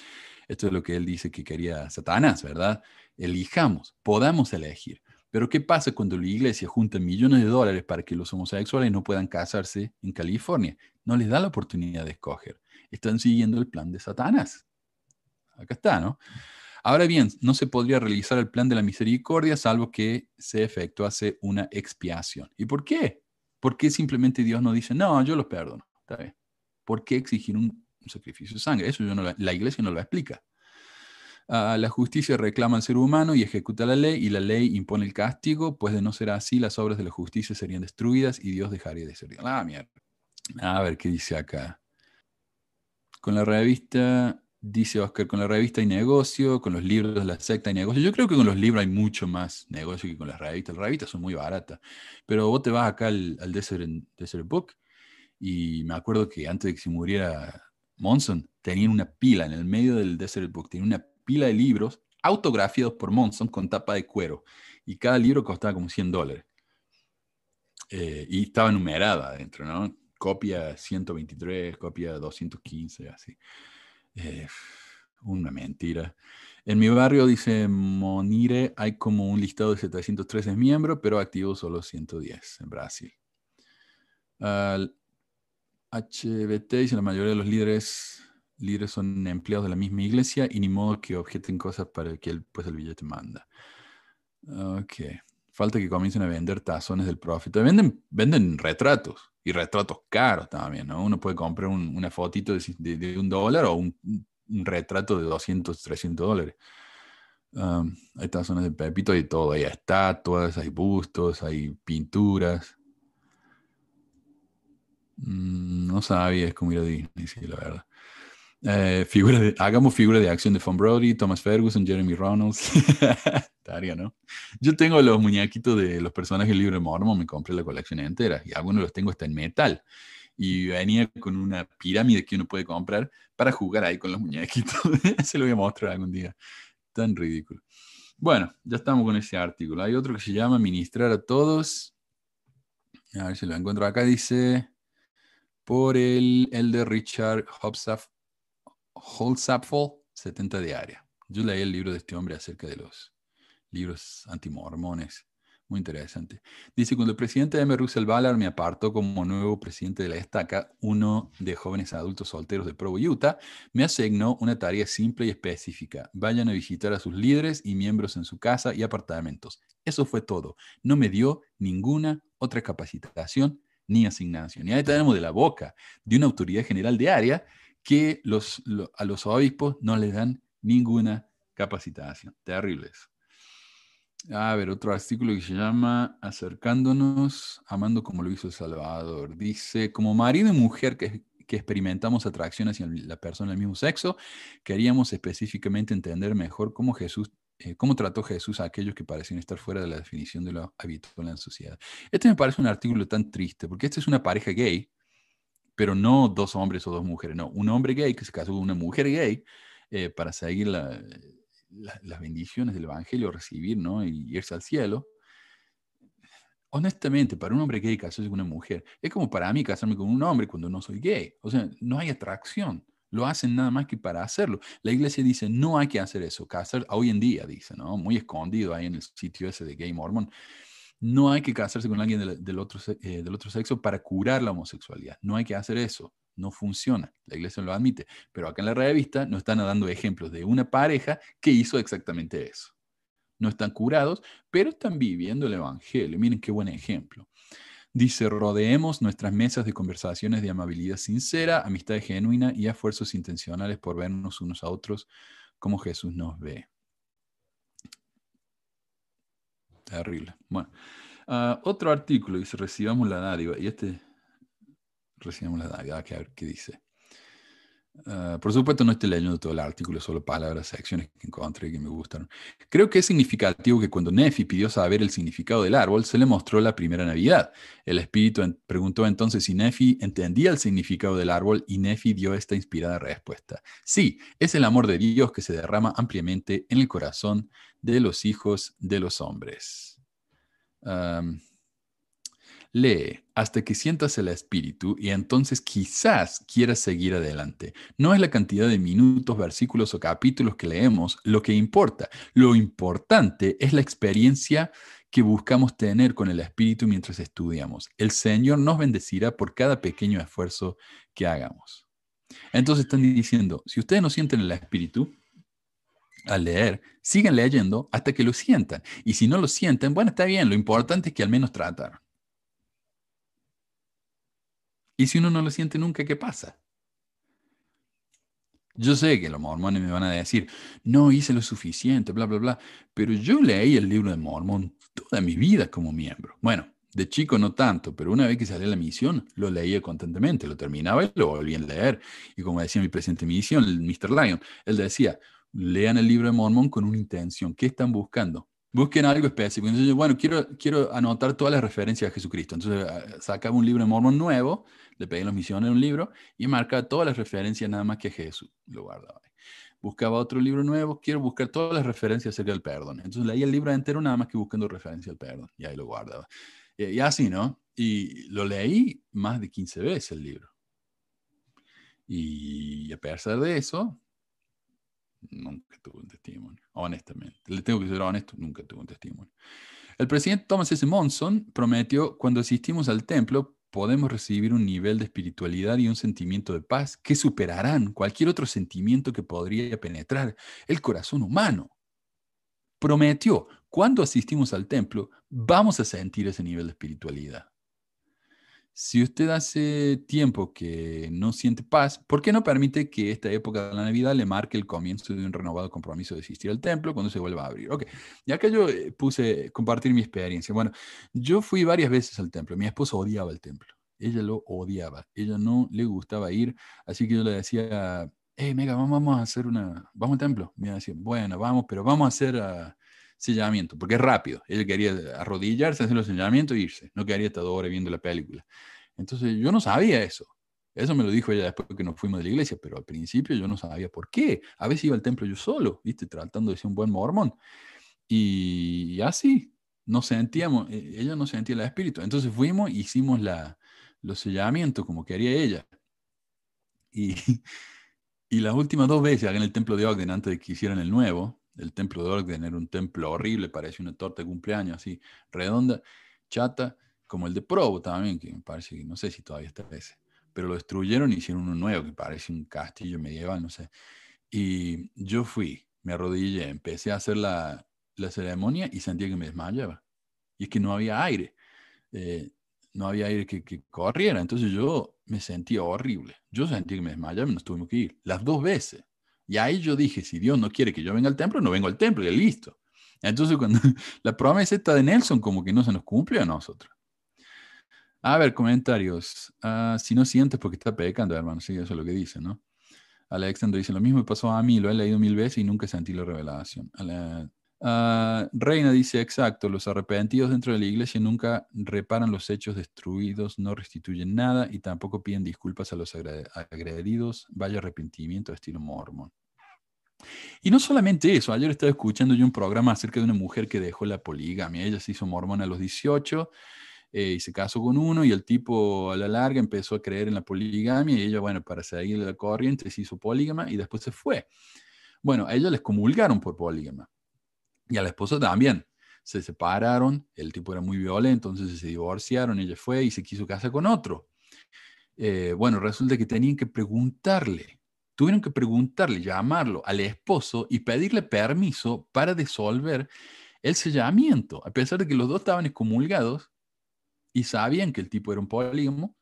Esto es lo que él dice que quería Satanás, ¿verdad? Elijamos, podamos elegir. Pero ¿qué pasa cuando la iglesia junta millones de dólares para que los homosexuales no puedan casarse en California? No les da la oportunidad de escoger. Están siguiendo el plan de Satanás. Acá está, ¿no? Ahora bien, no se podría realizar el plan de la misericordia salvo que se efectuase una expiación. ¿Y por qué? ¿Por qué simplemente Dios no dice, no, yo los perdono? Está bien. ¿Por qué exigir un sacrificio de sangre. Eso la, iglesia no lo explica. Ah, la justicia reclama al ser humano y ejecuta la ley, y la ley impone el castigo, pues de no ser así, las obras de la justicia serían destruidas y Dios dejaría de ser Dios. Ah, mierda. A ver qué dice acá. Con la revista, dice Oscar, con la revista hay negocio, con los libros de la secta hay negocio. Yo creo que con los libros hay mucho más negocio que con las revistas. Las revistas son muy baratas. Pero vos te vas acá al, Desert, Book y me acuerdo que antes de que se muriera Monson tenía una pila en el medio del Desert Book, tenía una pila de libros autografiados por Monson con tapa de cuero. Y cada libro costaba como 100 dólares. Eh, y estaba numerada adentro, ¿no? Copia 123, copia 215, así. Eh, una mentira. En mi barrio, dice Monire, hay como un listado de 713 miembros, pero activos solo 110 en Brasil. HBT dice la mayoría de los líderes, líderes son empleados de la misma iglesia y ni modo que objeten cosas para que él, pues el billete manda. Ok. Falta que comiencen a vender tazones del profeta. Venden, venden retratos y retratos caros también, ¿no? Uno puede comprar una fotito de, un dólar o un, retrato de 200, 300 dólares. Hay tazones de Pepito y todo. Hay estatuas, hay bustos, hay pinturas. Mm, no sabía, es como ir a Disney, sí, la verdad. Eh, de, hagamos figura de acción de Von Brody, Thomas Ferguson, Jeremy Reynolds. Estaría, ¿no? Yo tengo los muñequitos de los personajes del libro de Mormon, me compré la colección entera y algunos los tengo hasta en metal. Y venía con una pirámide que uno puede comprar para jugar ahí con los muñequitos. Se lo voy a mostrar algún día. Tan ridículo. Bueno, ya estamos con ese artículo. Hay otro que se llama Ministrar a todos. A ver si lo encuentro acá. Dice por el, el de Richard Holzapfel, 70 diarias. Yo leí el libro de este hombre acerca de los libros antimormones. Muy interesante. Dice, cuando el presidente M. Russell Ballard me apartó como nuevo presidente de la estaca, uno de jóvenes adultos solteros de Provo, Utah, me asignó una tarea simple y específica. Vayan a visitar a sus líderes y miembros en su casa y apartamentos. Eso fue todo. No me dio ninguna otra capacitación ni asignación. Y ahí tenemos de la boca de una autoridad general de área que a los obispos no les dan ninguna capacitación. Terrible eso. A ver, otro artículo que se llama Acercándonos, amando como lo hizo El Salvador. Dice, como marido y mujer que, experimentamos atracción hacia la persona del mismo sexo, queríamos específicamente entender mejor cómo Jesús, eh, cómo trató Jesús a aquellos que parecían estar fuera de la definición de lo habitual en la sociedad. Este me parece un artículo tan triste, porque esta es una pareja gay, pero no dos hombres o dos mujeres, no, un hombre gay que se casó con una mujer gay eh, para seguir la las bendiciones del Evangelio, recibir, ¿no? Y irse al cielo. Honestamente, para un hombre gay casarse con una mujer, es como para mí casarme con un hombre cuando no soy gay. O sea, no hay atracción. Lo hacen nada más que para hacerlo. La iglesia dice, no hay que hacer eso. Casar, hoy en día, dice, ¿no? Muy escondido ahí en el sitio ese de Gay Mormon. No hay que casarse con alguien del, otro, eh, del otro sexo para curar la homosexualidad. No hay que hacer eso no funciona. La iglesia lo admite. Pero acá en la revista nos están dando ejemplos de una pareja que hizo exactamente eso. No están curados, pero están viviendo el Evangelio. Miren qué buen ejemplo. Dice, rodeemos nuestras mesas de conversaciones de amabilidad sincera, amistad genuina y esfuerzos intencionales por vernos unos a otros como Jesús nos ve. Terrible. Bueno, ah, otro artículo dice, recibamos la dádiva. Y este recibimos la Navidad, que a ver qué dice. Ah, por supuesto, no estoy leyendo todo el artículo, solo palabras, secciones que encontré que me gustaron. Creo que es significativo que cuando Nefi pidió saber el significado del árbol, se le mostró la primera Navidad. El espíritu preguntó entonces si Nefi entendía el significado del árbol y Nefi dio esta inspirada respuesta. Sí, es el amor de Dios que se derrama ampliamente en el corazón de los hijos de los hombres. Lee hasta que sientas el espíritu y entonces quizás quieras seguir adelante. No es la cantidad de minutos, versículos o capítulos que leemos lo que importa. Lo importante es la experiencia que buscamos tener con el espíritu mientras estudiamos. El Señor nos bendecirá por cada pequeño esfuerzo que hagamos. Entonces están diciendo, si ustedes no sienten el espíritu, al leer, sigan leyendo hasta que lo sientan. Y si no lo sienten, bueno, está bien, lo importante es que al menos trataron. Y si uno no lo siente nunca, ¿qué pasa? Yo sé que los mormones me van a decir, no hice lo suficiente, bla, bla, bla, pero yo leí el libro de Mormón toda mi vida como miembro. Bueno, de chico no tanto, pero una vez que salí a la misión, lo leía constantemente, lo terminaba y lo volví a leer. Y como decía mi presidente de misión, el Mr. Lyon, él decía, lean el libro de Mormón con una intención. ¿Qué están buscando? Busquen algo específico. Entonces, bueno, quiero, quiero anotar todas las referencias a Jesucristo. Entonces, ah, sacaba un libro de Mormón nuevo le pedí a los misioneros un libro y marcaba todas las referencias nada más que Jesús. Lo guardaba ahí. Buscaba otro libro nuevo, quiero buscar todas las referencias acerca del perdón. Entonces leía el libro entero nada más que buscando referencia al perdón. Y ahí lo guardaba. Y, así, ¿no? Y lo leí más de 15 veces el libro. Y a pesar de eso, nunca tuve un testimonio, honestamente. Le tengo que ser honesto, nunca tuve un testimonio. El presidente Thomas S. Monson prometió, cuando asistimos al templo, podemos recibir un nivel de espiritualidad y un sentimiento de paz que superarán cualquier otro sentimiento que podría penetrar el corazón humano. Prometió, cuando asistimos al templo, vamos a sentir ese nivel de espiritualidad. Si usted hace tiempo que no siente paz, ¿por qué no permite que esta época de la Navidad le marque el comienzo de un renovado compromiso de asistir al templo cuando se vuelva a abrir? Ok, ya que yo eh, puse compartir mi experiencia. Bueno, yo fui varias veces al templo. Mi esposa odiaba el templo. Ella lo odiaba. Ella no le gustaba ir. Así que yo le decía, hey, Mega, vamos a hacer una, vamos al templo. Me decía, bueno, vamos, pero vamos a hacer uh, sellamiento, porque es rápido. Ella quería arrodillarse, hacer los sellamientos e irse. No quería estar dos horas viendo la película. Entonces yo no sabía eso. Eso me lo dijo ella después que nos fuimos de la iglesia, pero al principio yo no sabía por qué. A veces iba al templo yo solo, ¿viste? Tratando de ser un buen mormón. Y así, no sentíamos, e, ella no sentía el espíritu. Entonces fuimos, hicimos la, los sellamientos como quería ella. Y, y las últimas dos veces en el templo de Ogden, antes de que hicieran el nuevo, El templo de Ogden era un templo horrible, parecía una torta de cumpleaños, así, redonda, chata, como el de Provo también, que me parece que no sé si todavía está ese. Pero lo destruyeron y hicieron uno nuevo que parece un castillo medieval, no sé. Y yo fui, me arrodillé, empecé a hacer la, ceremonia y sentía que me desmayaba. Y es que no había aire. Eh, no había aire que, corriera. Entonces yo me sentía horrible. Yo sentía que me desmayaba y nos tuvimos que ir. Las dos veces. Y ahí yo dije, si Dios no quiere que yo venga al templo, no vengo al templo y listo. Entonces cuando la promesa esta de Nelson como que no se nos cumple a nosotros. A ver, comentarios. Uh, si no sientes porque está pecando, hermano. Sí, eso es lo que dice, ¿no? Alexander dice, lo mismo me pasó a mí, lo he leído mil veces y nunca sentí la revelación. Uh, Reina dice, exacto, los arrepentidos dentro de la iglesia nunca reparan los hechos destruidos, no restituyen nada y tampoco piden disculpas a los agredidos. Vaya arrepentimiento de estilo mormón. Y no solamente eso, ayer estaba escuchando yo un programa acerca de una mujer que dejó la poligamia. Ella se hizo mormona a los 18 eh, y se casó con uno y el tipo a la larga empezó a creer en la poligamia y ella, bueno, para seguir la corriente se hizo polígama y después se fue. Bueno, a ella les comulgaron por polígama y a la esposa también. Se separaron, el tipo era muy violento, entonces se divorciaron, ella fue y se quiso casar con otro. Eh, bueno, resulta que tenían que preguntarle, tuvieron que preguntarle, llamarlo al esposo y pedirle permiso para disolver el sellamiento, a pesar de que los dos estaban excomulgados, y sabían que el tipo era un polígamo,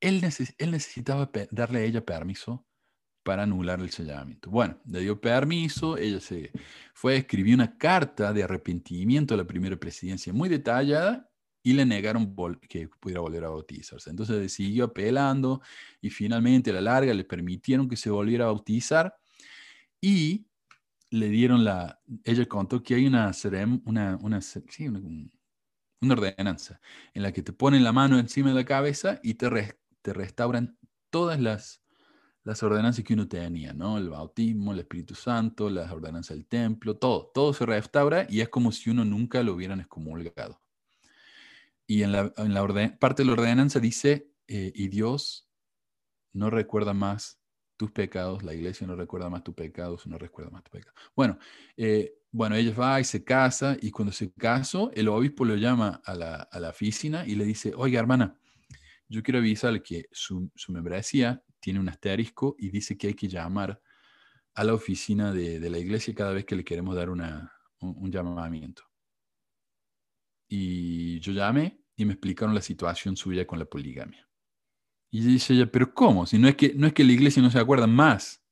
él, necesitaba darle a ella permiso para anular el sellamiento. Bueno, le dio permiso, ella se fue, escribió una carta de arrepentimiento a la primera presidencia muy detallada y le negaron que pudiera volver a bautizarse. Entonces siguió apelando y finalmente a la larga le permitieron que se volviera a bautizar y le dieron la, ella contó que hay una, una, una, sí, una ordenanza en la que te ponen la mano encima de la cabeza y te, te restauran todas las, las ordenanzas que uno tenía, ¿no? El bautismo, el Espíritu Santo, las ordenanzas del templo, todo, todo se restaura y es como si uno nunca lo hubieran excomulgado. Y en la, parte de la ordenanza dice, eh, y Dios no recuerda más tus pecados, la iglesia no recuerda más tus pecados, no recuerda más tus pecados. Bueno, eh, bueno, ella va y se casa y cuando se casó, el obispo lo llama a la, oficina y le dice, oiga hermana, yo quiero avisarle que su, su, membresía tiene un asterisco y dice que hay que llamar a la oficina de, la iglesia cada vez que le queremos dar un, llamamiento. Y yo llamé y me explicaron la situación suya con la poligamia. Y dice ella, pero ¿cómo? Si no es que, no es que la iglesia no se acuerda más,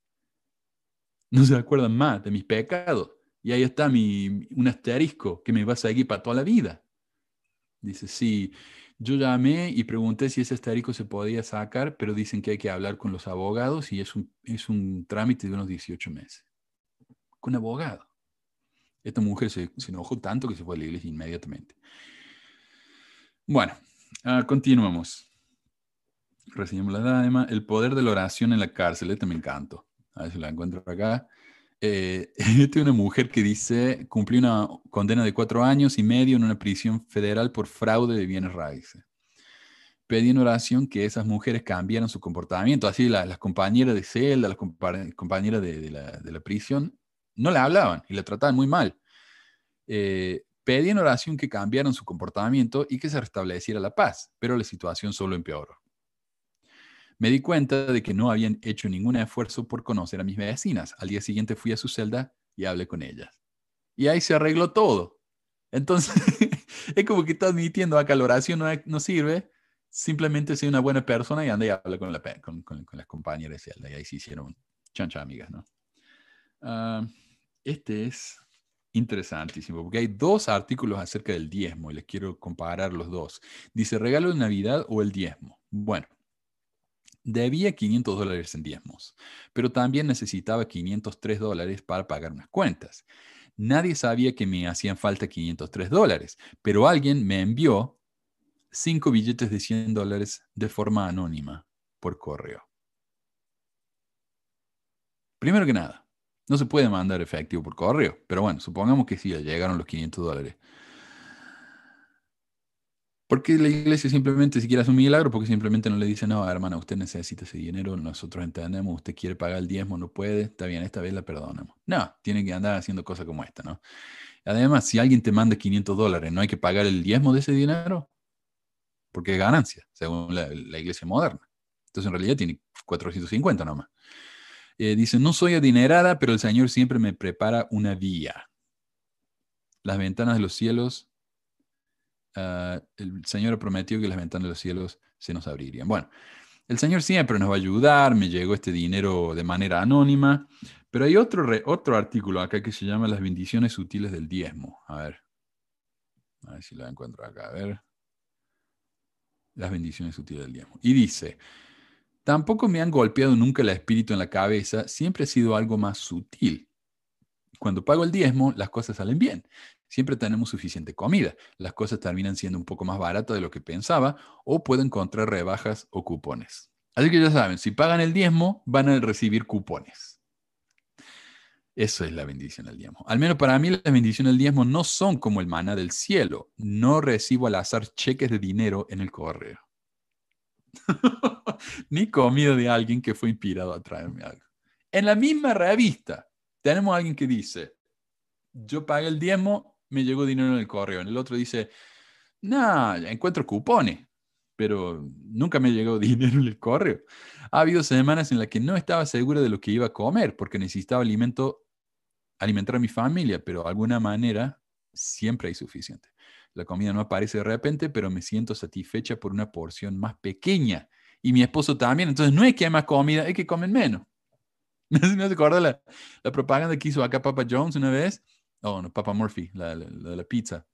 no se acuerdan más de mis pecados. Y ahí está mi, un asterisco que me va a seguir para toda la vida. Dice, sí, yo llamé y pregunté si ese asterisco se podía sacar, pero dicen que hay que hablar con los abogados y es un, es un trámite de unos 18 meses. Con abogado. Esta mujer se, enojó tanto que se fue a la iglesia inmediatamente. Bueno, uh, continuamos. Reseñamos la dama. El poder de la oración en la cárcel. Este me encantó. A ver si la encuentro acá. Eh, es una mujer que dice, cumplió una condena de cuatro años y medio en una prisión federal por fraude de bienes raíces. Pedí en oración que esas mujeres cambiaran su comportamiento. Así las compañeras de celda, las compañeras de, de, la, de, la, prisión, no la hablaban y la trataban muy mal. Eh, pedí en oración que cambiaran su comportamiento y que se restableciera la paz, pero la situación solo empeoró. Me di cuenta de que no habían hecho ningún esfuerzo por conocer a mis vecinas. Al día siguiente fui a su celda y hablé con ellas. Y ahí se arregló todo. Entonces, es como que está admitiendo acá la no, sirve, simplemente soy una buena persona y anda y habla con, la, con, con, las compañeras de celda. Y ahí se hicieron chancha amigas, ¿no? Uh, este es interesantísimo, porque hay dos artículos acerca del diezmo y les quiero comparar los dos. Dice, regalo de Navidad o el diezmo. Bueno, Debía 500 dólares en diezmos, pero también necesitaba 503 dólares para pagar unas cuentas. Nadie sabía que me hacían falta 503 dólares, pero alguien me envió cinco billetes de 100 dólares de forma anónima por correo. Primero que nada, no se puede mandar efectivo por correo, pero bueno, supongamos que sí, llegaron los 500 dólares. Porque la iglesia simplemente, si quiere hacer un milagro, porque simplemente no le dice, no, hermana, usted necesita ese dinero, nosotros entendemos, usted quiere pagar el diezmo, no puede, está bien, esta vez la perdonamos. No, tiene que andar haciendo cosas como esta, ¿no? Además, si alguien te manda 500 dólares, ¿no hay que pagar el diezmo de ese dinero? Porque es ganancia, según la, iglesia moderna. Entonces, en realidad tiene 450 nomás. Eh, dice, no soy adinerada, pero el Señor siempre me prepara una vía. Las ventanas de los cielos Ah, el Señor ha prometido que las ventanas de los cielos se nos abrirían. Bueno, el Señor siempre nos va a ayudar, me llegó este dinero de manera anónima, pero hay otro, otro artículo acá que se llama Las bendiciones sutiles del diezmo. A ver, a ver si lo encuentro acá, a ver. Las bendiciones sutiles del diezmo. Y dice, tampoco me han golpeado nunca el espíritu en la cabeza, siempre ha sido algo más sutil. Cuando pago el diezmo, las cosas salen bien siempre tenemos suficiente comida. Las cosas terminan siendo un poco más baratas de lo que pensaba o puedo encontrar rebajas o cupones. Así que ya saben, si pagan el diezmo, van a recibir cupones. Eso es la bendición del diezmo. Al menos para mí las bendiciones del diezmo no son como el maná del cielo. No recibo al azar cheques de dinero en el correo. Ni comida de alguien que fue inspirado a traerme algo. En la misma revista tenemos alguien que dice, yo pagué el diezmo me llegó dinero en el correo. En el otro dice, no, encuentro cupones, pero nunca me llegó dinero en el correo. Ha habido semanas en las que no estaba segura de lo que iba a comer porque necesitaba alimento, alimentar a mi familia, pero de alguna manera siempre hay suficiente. La comida no aparece de repente, pero me siento satisfecha por una porción más pequeña. Y mi esposo también. Entonces no es que hay más comida, es que comen menos. ¿No se acuerda la, la propaganda que hizo acá Papa Jones una vez? Oh no, Papa Murphy, la, la, pizza,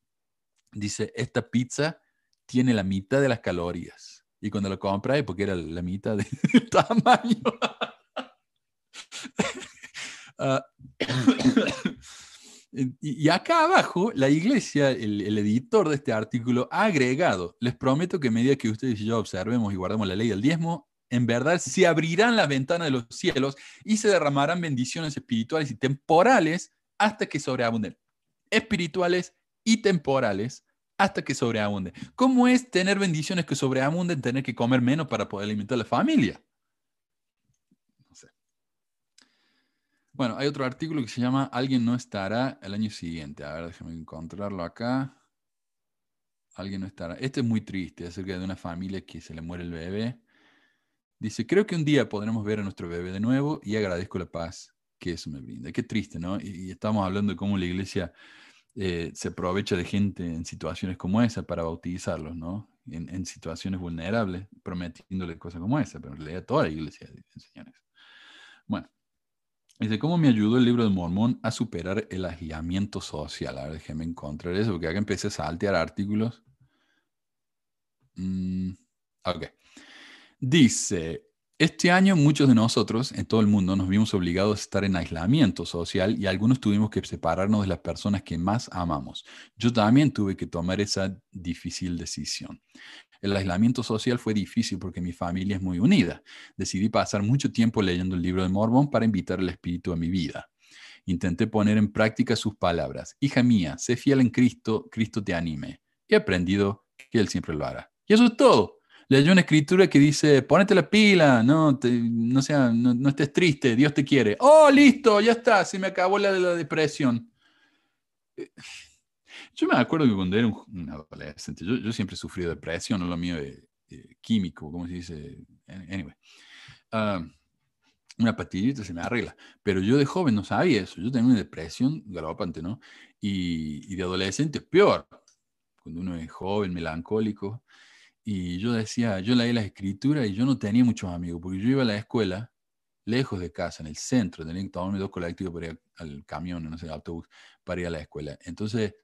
dice, esta pizza tiene la mitad de las calorías. Y cuando lo compra, porque era la mitad del tamaño. Ah, y, acá abajo, la iglesia, el, el, editor de este artículo, ha agregado, les prometo que a medida que ustedes y yo observemos y guardemos la ley del diezmo, en verdad se abrirán las ventanas de los cielos y se derramarán bendiciones espirituales y temporales hasta que sobreabunden. Espirituales y temporales hasta que sobreabunden. ¿Cómo es tener bendiciones que sobreabunden, tener que comer menos para poder alimentar a la familia? No sé. Bueno, hay otro artículo que se llama Alguien no estará el año siguiente. A ver, déjame encontrarlo acá. Alguien no estará. Este es muy triste, acerca de una familia que se le muere el bebé. Dice, creo que un día podremos ver a nuestro bebé de nuevo y agradezco la paz que eso me brinda. Qué triste, ¿no? Y, estamos hablando de cómo la iglesia eh, se aprovecha de gente en situaciones como esa para bautizarlos, ¿no? En, situaciones vulnerables, prometiéndole cosas como esa, pero en realidad toda la iglesia enseña eso. Bueno, dice, ¿cómo me ayudó el libro de Mormón a superar el aislamiento social? A ver, déjeme encontrar eso, porque acá empecé a saltear artículos. Mm, ok. Dice, este año muchos de nosotros en todo el mundo nos vimos obligados a estar en aislamiento social y algunos tuvimos que separarnos de las personas que más amamos. Yo también tuve que tomar esa difícil decisión. El aislamiento social fue difícil porque mi familia es muy unida. Decidí pasar mucho tiempo leyendo el libro de Mormón para invitar el espíritu a mi vida. Intenté poner en práctica sus palabras. Hija mía, sé fiel en Cristo, Cristo te anime. He aprendido que Él siempre lo hará. Y eso es todo leyó una escritura que dice, ponete la pila, no, no, sea, no, estés triste, Dios te quiere. Oh, listo, ya está, se me acabó la, la depresión. Yo me acuerdo que cuando era un, adolescente, yo, yo, siempre sufrí de depresión, no lo mío de, químico, ¿cómo se dice? Anyway. Ah, una pastillita se me arregla. Pero yo de joven no sabía eso. Yo tenía una depresión galopante, ¿no? Y, y de adolescente peor. Cuando uno es joven, melancólico. Y yo decía, yo leí las escrituras y yo no tenía muchos amigos, porque yo iba a la escuela lejos de casa, en el centro, tenía que tomarme dos colectivos para ir al camión, no sé, autobús, para ir a la escuela. Entonces,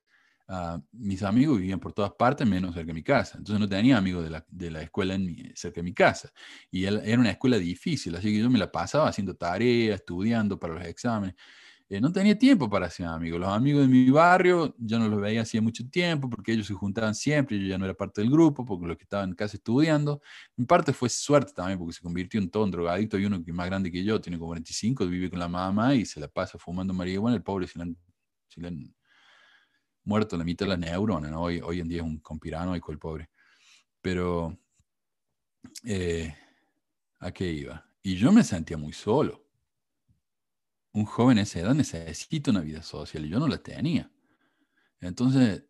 ah, mis amigos vivían por todas partes, menos cerca de mi casa. Entonces, no tenía amigos de la, de la escuela en cerca de mi casa. Y era una escuela difícil, así que yo me la pasaba haciendo tareas, estudiando para los exámenes. Eh, no tenía tiempo para hacer amigos. Los amigos de mi barrio yo no los veía hacía mucho tiempo porque ellos se juntaban siempre, yo ya no era parte del grupo porque los que estaban en casa estudiando. En parte fue suerte también porque se convirtió en todo un drogadicto y uno que es más grande que yo, tiene como 45, vive con la mamá y se la pasa fumando marihuana. El pobre se le han, muerto la mitad de las neuronas, hoy, hoy en día es un con el pobre. Pero, eh, ¿a qué iba? Y yo me sentía muy solo. Un joven a esa edad necesita una vida social y yo no la tenía. Entonces,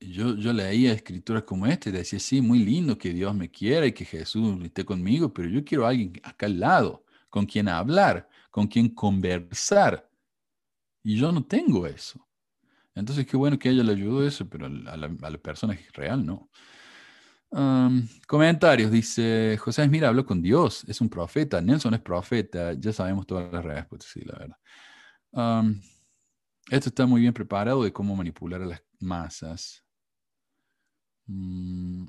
yo, yo leía escrituras como esta y decía, sí, muy lindo que Dios me quiera y que Jesús esté conmigo, pero yo quiero alguien acá al lado, con quien hablar, con quien conversar. Y yo no tengo eso. Entonces, qué bueno que ella le ayudó eso, pero a la, a la persona real no. Comentarios, dice José mira, habló con Dios, es un profeta. Nelson es profeta, ya sabemos todas las respuestas, sí, la verdad. esto está muy bien preparado de cómo manipular a las masas. Mm,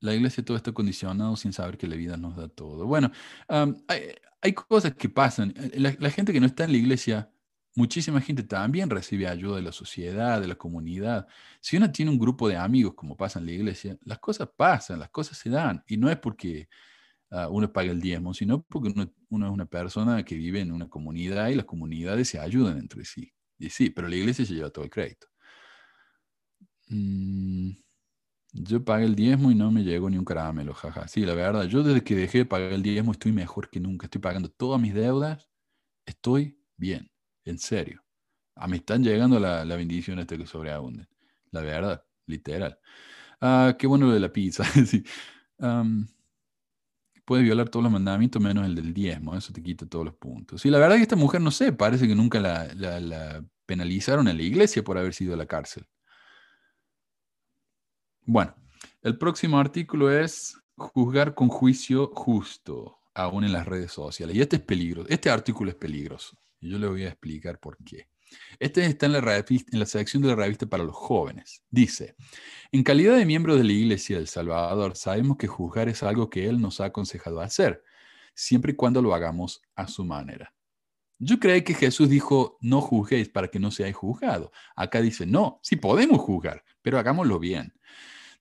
la iglesia todo está condicionado sin saber que la vida nos da todo. Bueno, hay, cosas que pasan. La, gente que no está en la iglesia, muchísima gente también recibe ayuda de la sociedad, de la comunidad. Si uno tiene un grupo de amigos, como pasa en la iglesia, las cosas pasan, las cosas se dan. Y no es porque ah, uno paga el diezmo, sino porque uno, es una persona que vive en una comunidad y las comunidades se ayudan entre sí. Y sí, pero la iglesia se lleva todo el crédito. Mm, yo pagué el diezmo y no me llegó ni un caramelo, jaja. Sí, la verdad, yo desde que dejé de pagar el diezmo estoy mejor que nunca. Estoy pagando todas mis deudas. Estoy bien, en serio. A mí están llegando la, la bendición este que sobreabunden. La verdad, literal. Ah, qué bueno lo de la pizza. sí. puede violar todos los mandamientos menos el del diezmo. Eso te quita todos los puntos. Sí, la verdad que esta mujer, no sé, parece que nunca la, la penalizaron en la iglesia por haber sido a la cárcel. Bueno, el próximo artículo es juzgar con juicio justo, aún en las redes sociales. Y este es peligroso. Este artículo es peligroso. Yo le voy a explicar por qué. Este está en la, la sección de la revista para los jóvenes. Dice, en calidad de miembro de la Iglesia del Salvador, sabemos que juzgar es algo que Él nos ha aconsejado hacer, siempre y cuando lo hagamos a su manera. Yo creí que Jesús dijo, no juzguéis para que no seáis juzgados. Acá dice, no, sí podemos juzgar, pero hagámoslo bien.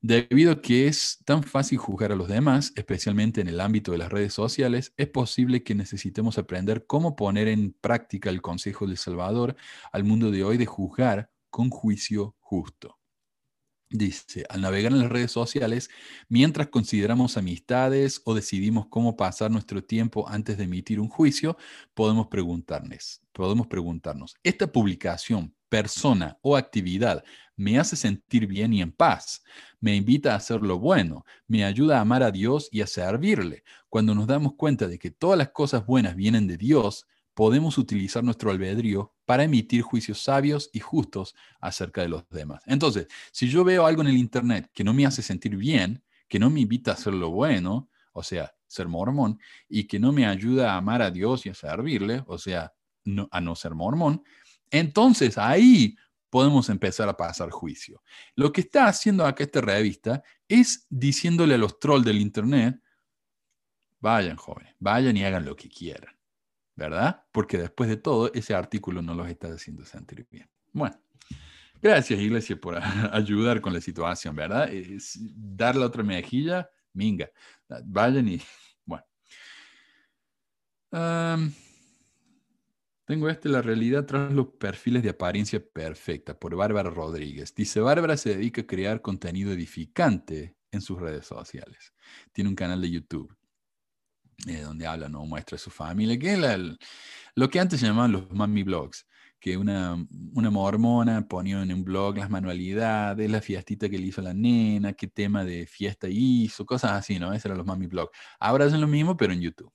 Debido a que es tan fácil juzgar a los demás, especialmente en el ámbito de las redes sociales, es posible que necesitemos aprender cómo poner en práctica el consejo del Salvador al mundo de hoy de juzgar con juicio justo. Dice, al navegar en las redes sociales, mientras consideramos amistades o decidimos cómo pasar nuestro tiempo antes de emitir un juicio, podemos preguntarnos, podemos preguntarnos, ¿esta publicación, persona o actividad me hace sentir bien y en paz? me invita a hacer lo bueno, me ayuda a amar a Dios y a servirle. Cuando nos damos cuenta de que todas las cosas buenas vienen de Dios, podemos utilizar nuestro albedrío para emitir juicios sabios y justos acerca de los demás. Entonces, si yo veo algo en el Internet que no me hace sentir bien, que no me invita a hacer lo bueno, o sea, ser mormón, y que no me ayuda a amar a Dios y a servirle, o sea, a no ser mormón, entonces ahí podemos empezar a pasar juicio. Lo que está haciendo acá esta revista es diciéndole a los trolls del Internet, vayan jóvenes, vayan y hagan lo que quieran, ¿verdad? Porque después de todo, ese artículo no los está haciendo sentir bien. Bueno, gracias Iglesia por ayudar con la situación, ¿verdad? Es dar la otra mejilla, minga, vayan y, bueno. Tengo este, La realidad tras los perfiles de apariencia perfecta, por Bárbara Rodríguez. Dice, Bárbara se dedica a crear contenido edificante en sus redes sociales. Tiene un canal de YouTube eh, donde habla, no muestra a su familia, que es lo que antes se llamaban los mami blogs, que una, una mormona ponía en un blog las manualidades, la fiestita que le hizo la nena, qué tema de fiesta hizo, cosas así, ¿no? Esos eran los mami blogs. Ahora hacen lo mismo, pero en YouTube.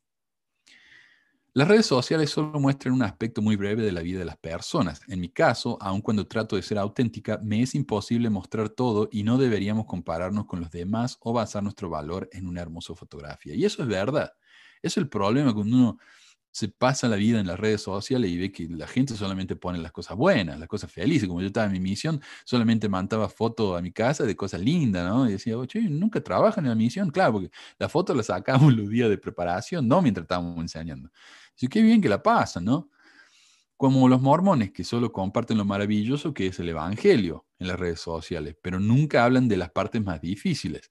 Las redes sociales solo muestran un aspecto muy breve de la vida de las personas. En mi caso, aun cuando trato de ser auténtica, me es imposible mostrar todo y no deberíamos compararnos con los demás o basar nuestro valor en una hermosa fotografía. Y eso es verdad. Es el problema cuando uno se pasa la vida en las redes sociales y ve que la gente solamente pone las cosas buenas, las cosas felices. Como yo estaba en mi misión, solamente mandaba fotos a mi casa de cosas lindas, ¿no? Y decía, oye, nunca trabajan en la misión. Claro, porque la foto la sacamos los días de preparación, no mientras estábamos enseñando. Así qué bien que la pasan, ¿no? Como los mormones que solo comparten lo maravilloso que es el Evangelio en las redes sociales, pero nunca hablan de las partes más difíciles.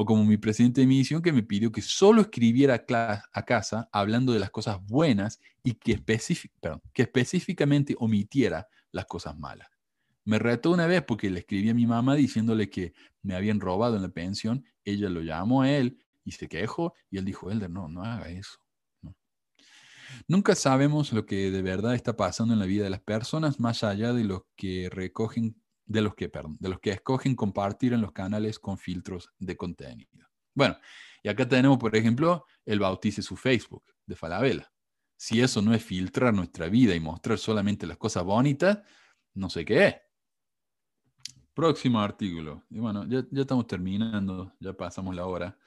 O como mi presidente de misión que me pidió que solo escribiera a casa hablando de las cosas buenas y que, que específicamente omitiera las cosas malas. Me retó una vez porque le escribí a mi mamá diciéndole que me habían robado en la pensión. Ella lo llamó a él y se quejó y él dijo, Elder, no, no haga eso. Nunca sabemos lo que de verdad está pasando en la vida de las personas más allá de los que recogen, de los que, perdón, de los que escogen compartir en los canales con filtros de contenido. Bueno, y acá tenemos, por ejemplo, el bautice su Facebook de Falabella. Si eso no es filtrar nuestra vida y mostrar solamente las cosas bonitas, no sé qué es. Próximo artículo. Y bueno, ya, ya estamos terminando, ya pasamos la hora.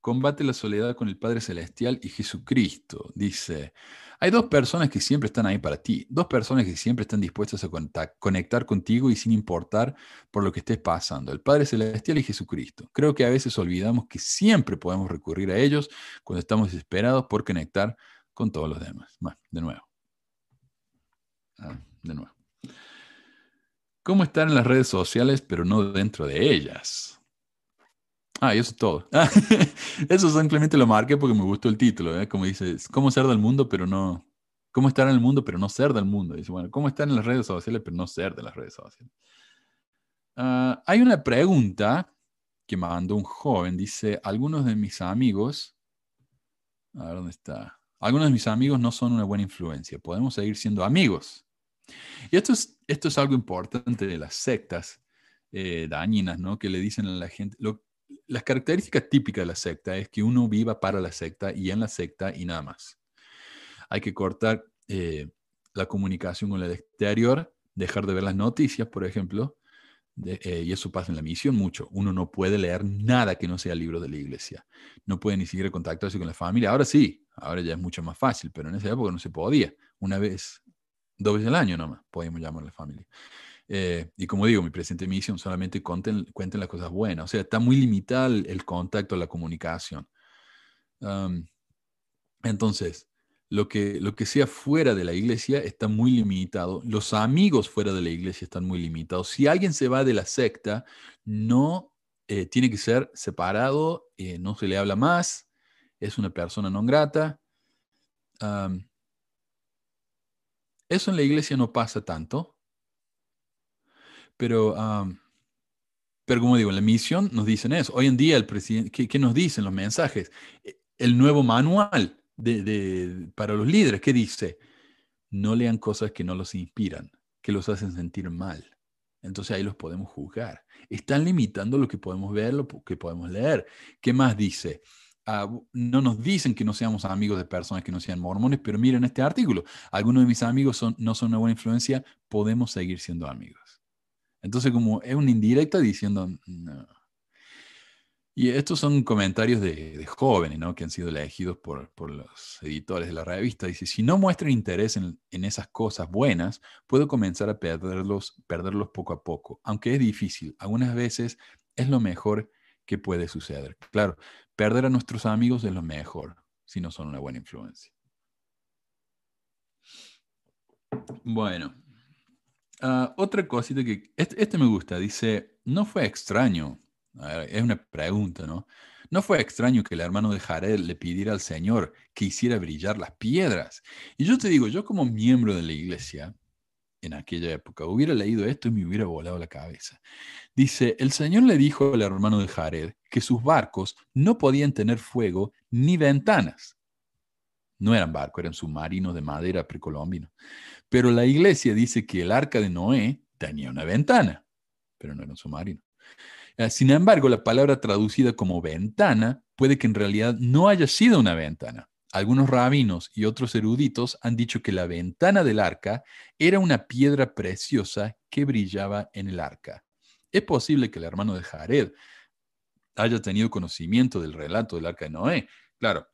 Combate la soledad con el Padre Celestial y Jesucristo. Dice, hay dos personas que siempre están ahí para ti, dos personas que siempre están dispuestas a conectar contigo y sin importar por lo que estés pasando, el Padre Celestial y Jesucristo. Creo que a veces olvidamos que siempre podemos recurrir a ellos cuando estamos desesperados por conectar con todos los demás. De nuevo. Ah, de nuevo. ¿Cómo estar en las redes sociales pero no dentro de ellas? Ah, y eso es todo. eso simplemente lo marqué porque me gustó el título, ¿eh? como dice, cómo ser del mundo, pero no, cómo estar en el mundo, pero no ser del mundo. Dice, bueno, cómo estar en las redes sociales, pero no ser de las redes sociales. Ah, hay una pregunta que mandó un joven, dice, algunos de mis amigos, a ver dónde está, algunos de mis amigos no son una buena influencia, podemos seguir siendo amigos. Y esto es, esto es algo importante de las sectas eh, dañinas, ¿no? Que le dicen a la gente, las características típicas de la secta es que uno viva para la secta y en la secta y nada más. Hay que cortar eh, la comunicación con el exterior, dejar de ver las noticias, por ejemplo, eh, y eso pasa en la misión mucho. Uno no puede leer nada que no sea libro de la iglesia. No puede ni siquiera contactarse con la familia. Ahora sí, ahora ya es mucho más fácil, pero en esa época no se podía. Una vez, dos veces al año nomás podíamos llamar a la familia. Eh, y como digo, mi presente misión solamente cuenten, las cosas buenas. O sea, está muy limitado el, contacto, la comunicación. entonces, lo que, lo que sea fuera de la iglesia está muy limitado. Los amigos fuera de la iglesia están muy limitados. Si alguien se va de la secta, no eh, tiene que ser separado, eh, no se le habla más, es una persona no grata. eso en la iglesia no pasa tanto. Pero, pero como digo, la misión nos dicen eso. Hoy en día, el presidente, ¿qué, nos dicen los mensajes? El nuevo manual de, para los líderes, ¿qué dice? No lean cosas que no los inspiran, que los hacen sentir mal. Entonces ahí los podemos juzgar. Están limitando lo que podemos ver, lo que podemos leer. ¿Qué más dice? Ah, no nos dicen que no seamos amigos de personas que no sean mormones, pero miren este artículo. Algunos de mis amigos son, no son una buena influencia, podemos seguir siendo amigos. Entonces, como es una indirecta diciendo, no. Y estos son comentarios de, jóvenes, ¿no? Que han sido elegidos por, los editores de la revista. Dice, si no muestran interés en, esas cosas buenas, puedo comenzar a perderlos, perderlos poco a poco. Aunque es difícil, algunas veces es lo mejor que puede suceder. Claro, perder a nuestros amigos es lo mejor, si no son una buena influencia. Bueno, Ah, otra cosita que, este, este, me gusta, dice, no fue extraño, es una pregunta, ¿no? No fue extraño que el hermano de Jared le pidiera al Señor que hiciera brillar las piedras. Y yo te digo, yo como miembro de la iglesia, en aquella época, hubiera leído esto y me hubiera volado la cabeza. Dice, el Señor le dijo al hermano de Jared que sus barcos no podían tener fuego ni ventanas. No eran barcos, eran submarinos de madera precolombino. Pero la iglesia dice que el arca de Noé tenía una ventana, pero no era un submarino. Ah, sin embargo, la palabra traducida como ventana puede que en realidad no haya sido una ventana. Algunos rabinos y otros eruditos han dicho que la ventana del arca era una piedra preciosa que brillaba en el arca. Es posible que el hermano de Jared haya tenido conocimiento del relato del arca de Noé. Claro,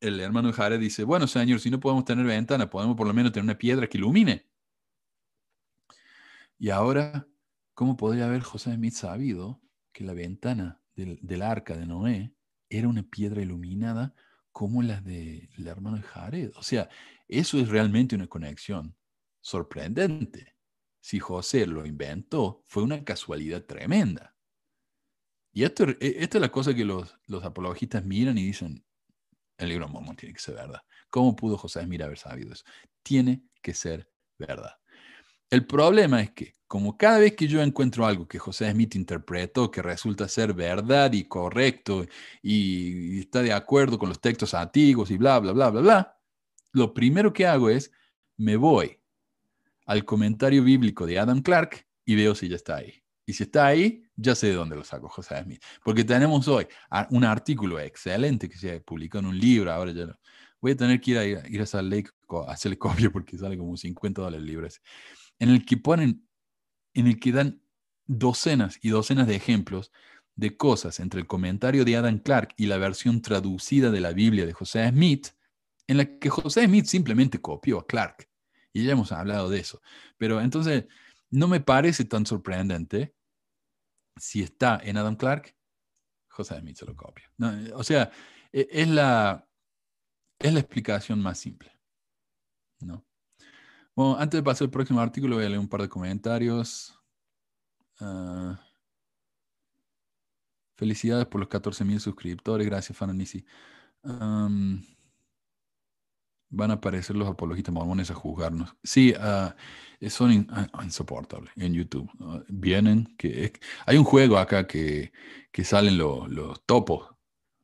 el hermano de Jared dice, bueno, señor, si no podemos tener ventana, podemos por lo menos tener una piedra que ilumine. Y ahora, ¿cómo podría haber José Smith sabido que la ventana del, arca de Noé era una piedra iluminada como la del hermano de Jared? O sea, eso es realmente una conexión sorprendente. Si José lo inventó, fue una casualidad tremenda. Y esto, e, esta es la cosa que los, los apologistas miran y dicen, el libro de Mormón tiene que ser verdad. ¿Cómo pudo José Smith haber sabido eso? Tiene que ser verdad. El problema es que, como cada vez que yo encuentro algo que José Smith interpretó que resulta ser verdad y correcto y, está de acuerdo con los textos antiguos y bla, bla, bla, bla, bla, lo primero que hago es me voy al comentario bíblico de Adam Clark y veo si ya está ahí. Y si está ahí, ya sé de dónde lo saco José Smith. Porque tenemos hoy un artículo excelente que se publicó en un libro, ahora ya lo, voy a tener que ir a, ir a Salt Lake a hacerle copia porque sale como 50 dólares libro en el que ponen, en el que dan docenas y docenas de ejemplos de cosas entre el comentario de Adam Clark y la versión traducida de la Biblia de José Smith, en la que José Smith simplemente copió a Clark. Y ya hemos hablado de eso. Pero entonces, no me parece tan sorprendente si está en Adam Clark, José Smith se lo copia. o sea, e, es la, es la explicación más simple. ¿no? Bueno, antes de pasar al próximo artículo, voy a leer un par de comentarios. Ah, felicidades por los 14.000 suscriptores. Gracias, Fananisi. Van a aparecer los apologistas mormones a juzgarnos. Sí, uh, son ah, insoportables en YouTube. vienen, que hay un juego acá que, que salen los topos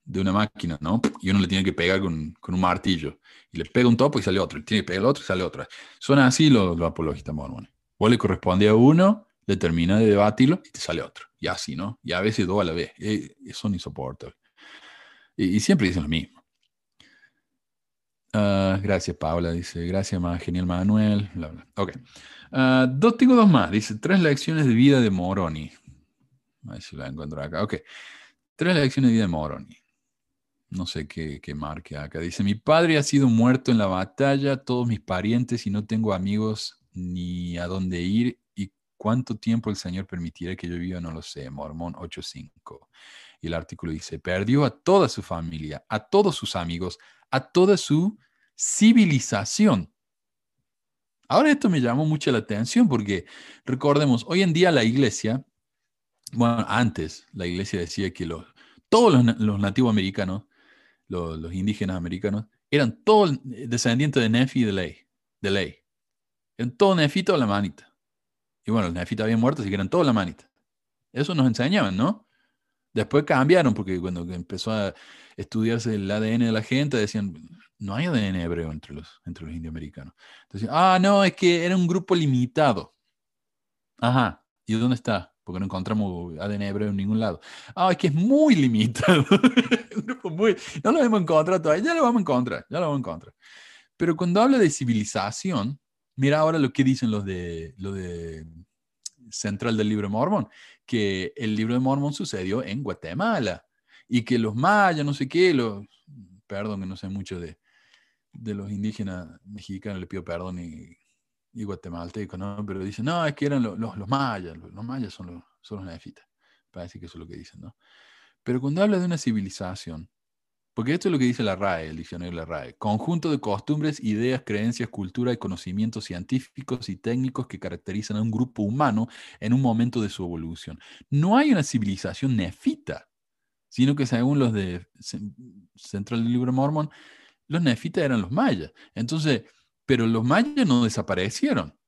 de una máquina, ¿no? Y uno le tiene que pegar con, con, un martillo. Y le pega un topo y sale otro. Y tiene que pegar el otro y sale otro. Son así los, apologistas mormones. Vos le corresponde a uno, le termina de debatirlo y te sale otro. Y así, ¿no? Y a veces dos a la vez. son insoportables. Y, siempre dicen lo mismo. Ah, gracias, Paula. Dice, gracias, más genial Manuel. Ok. Uh, dos, tengo dos más. Dice, tres lecciones de vida de Moroni. A ver si la encuentro acá. Ok. Tres lecciones de vida de Moroni no sé qué, qué marque acá. Dice, mi padre ha sido muerto en la batalla, todos mis parientes y no tengo amigos ni a dónde ir. ¿Y cuánto tiempo el Señor permitirá que yo viva? No lo sé. Mormón 8.5. Y el artículo dice, perdió a toda su familia, a todos sus amigos, a toda su civilización. Ahora esto me llamó mucho la atención porque recordemos, hoy en día la iglesia, bueno, antes la iglesia decía que los, todos los, nativos americanos los, indígenas americanos, eran todos descendientes de Nefi de ley. De ley. Eran todos nefitos a la manita. Y bueno, los nefitos habían muerto, así que eran todos la manita. Eso nos enseñaban, ¿no? Después cambiaron, porque cuando empezó a estudiarse el ADN de la gente, decían, no hay ADN hebreo entre los, entre los indioamericanos. Entonces, ah, no, es que era un grupo limitado. Ajá, ¿y dónde está? porque no encontramos ADN hebreo en ningún lado. Ah, es que es muy limitado. no lo hemos encontrado todavía, ya lo vamos a encontrar, ya lo vamos a encontrar. Pero cuando habla de civilización, mira ahora lo que dicen los de, lo de central del libro Mormón, que el libro de Mormón sucedió en Guatemala y que los mayas, no sé qué, los, perdón que no sé mucho de, de los indígenas mexicanos, le pido perdón y y guatemalteco, ¿no? Pero dicen, no, es que eran los, los, mayas, los, mayas son los, son los nefitas. Parece que eso es lo que dicen, ¿no? Pero cuando habla de una civilización, porque esto es lo que dice la RAE, el diccionario de la RAE, conjunto de costumbres, ideas, creencias, cultura y conocimientos científicos y técnicos que caracterizan a un grupo humano en un momento de su evolución. No hay una civilización nefita, sino que según los de Central del Libro Mormon, los nefitas eran los mayas. Entonces, pero los mayas no desaparecieron.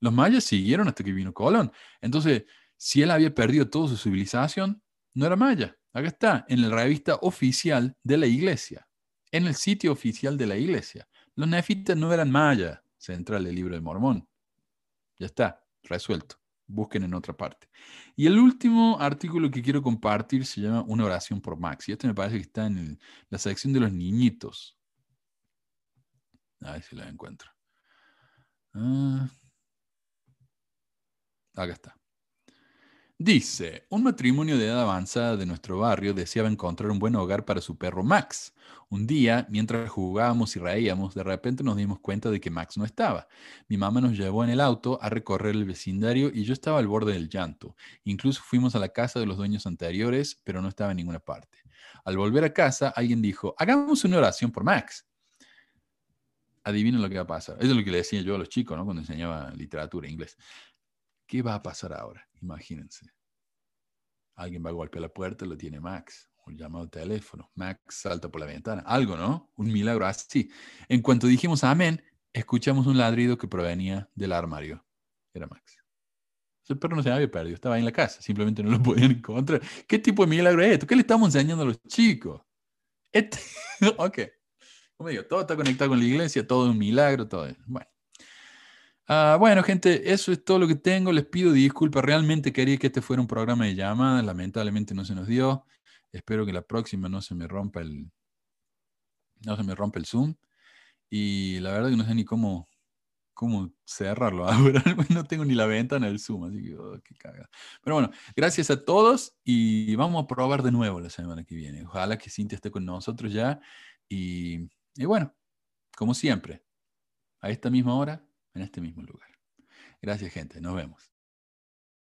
Los mayas siguieron hasta que vino Colón. Entonces, si él había perdido toda su civilización, no era maya. Acá está, en la revista oficial de la iglesia, en el sitio oficial de la iglesia. Los nefitas no eran mayas, central del libro del Mormón. Ya está, resuelto. Busquen en otra parte. Y el último artículo que quiero compartir se llama Una oración por Max. Y este me parece que está en la sección de los niñitos. A ver si la encuentro. Ah. acá está. Dice, un matrimonio de edad avanzada de nuestro barrio deseaba encontrar un buen hogar para su perro Max. Un día, mientras jugábamos y reíamos, de repente nos dimos cuenta de que Max no estaba. Mi mamá nos llevó en el auto a recorrer el vecindario y yo estaba al borde del llanto. Incluso fuimos a la casa de los dueños anteriores, pero no estaba en ninguna parte. Al volver a casa, alguien dijo, hagamos una oración por Max adivinen lo que va a pasar. Eso es lo que le decía yo a los chicos, ¿no? Cuando enseñaba literatura inglés. ¿Qué va a pasar ahora? Imagínense. Alguien va a golpear la puerta, lo tiene Max. Un llamado teléfono. Max salta por la ventana. Algo, ¿no? Un milagro así. En cuanto dijimos amén, escuchamos un ladrido que provenía del armario. Era Max. El perro no se había perdido, estaba ahí en la casa, simplemente no lo podían encontrar. ¿Qué tipo de milagro es esto? ¿Qué le estamos enseñando a los chicos? Este... ok. Como digo, todo está conectado con la iglesia, todo es un milagro, todo eso. Bueno. Ah, bueno, gente, eso es todo lo que tengo. Les pido disculpas. Realmente quería que este fuera un programa de llamadas. Lamentablemente no se nos dio. Espero que la próxima no se me rompa el, no se me rompa el Zoom. Y la verdad que no sé ni cómo, cómo cerrarlo ahora. no tengo ni la ventana del Zoom, así que oh, qué cagada. Pero bueno, gracias a todos y vamos a probar de nuevo la semana que viene. Ojalá que Cintia esté con nosotros ya. Y, y bueno, como siempre, a esta misma hora, en este mismo lugar. Gracias, gente. Nos vemos.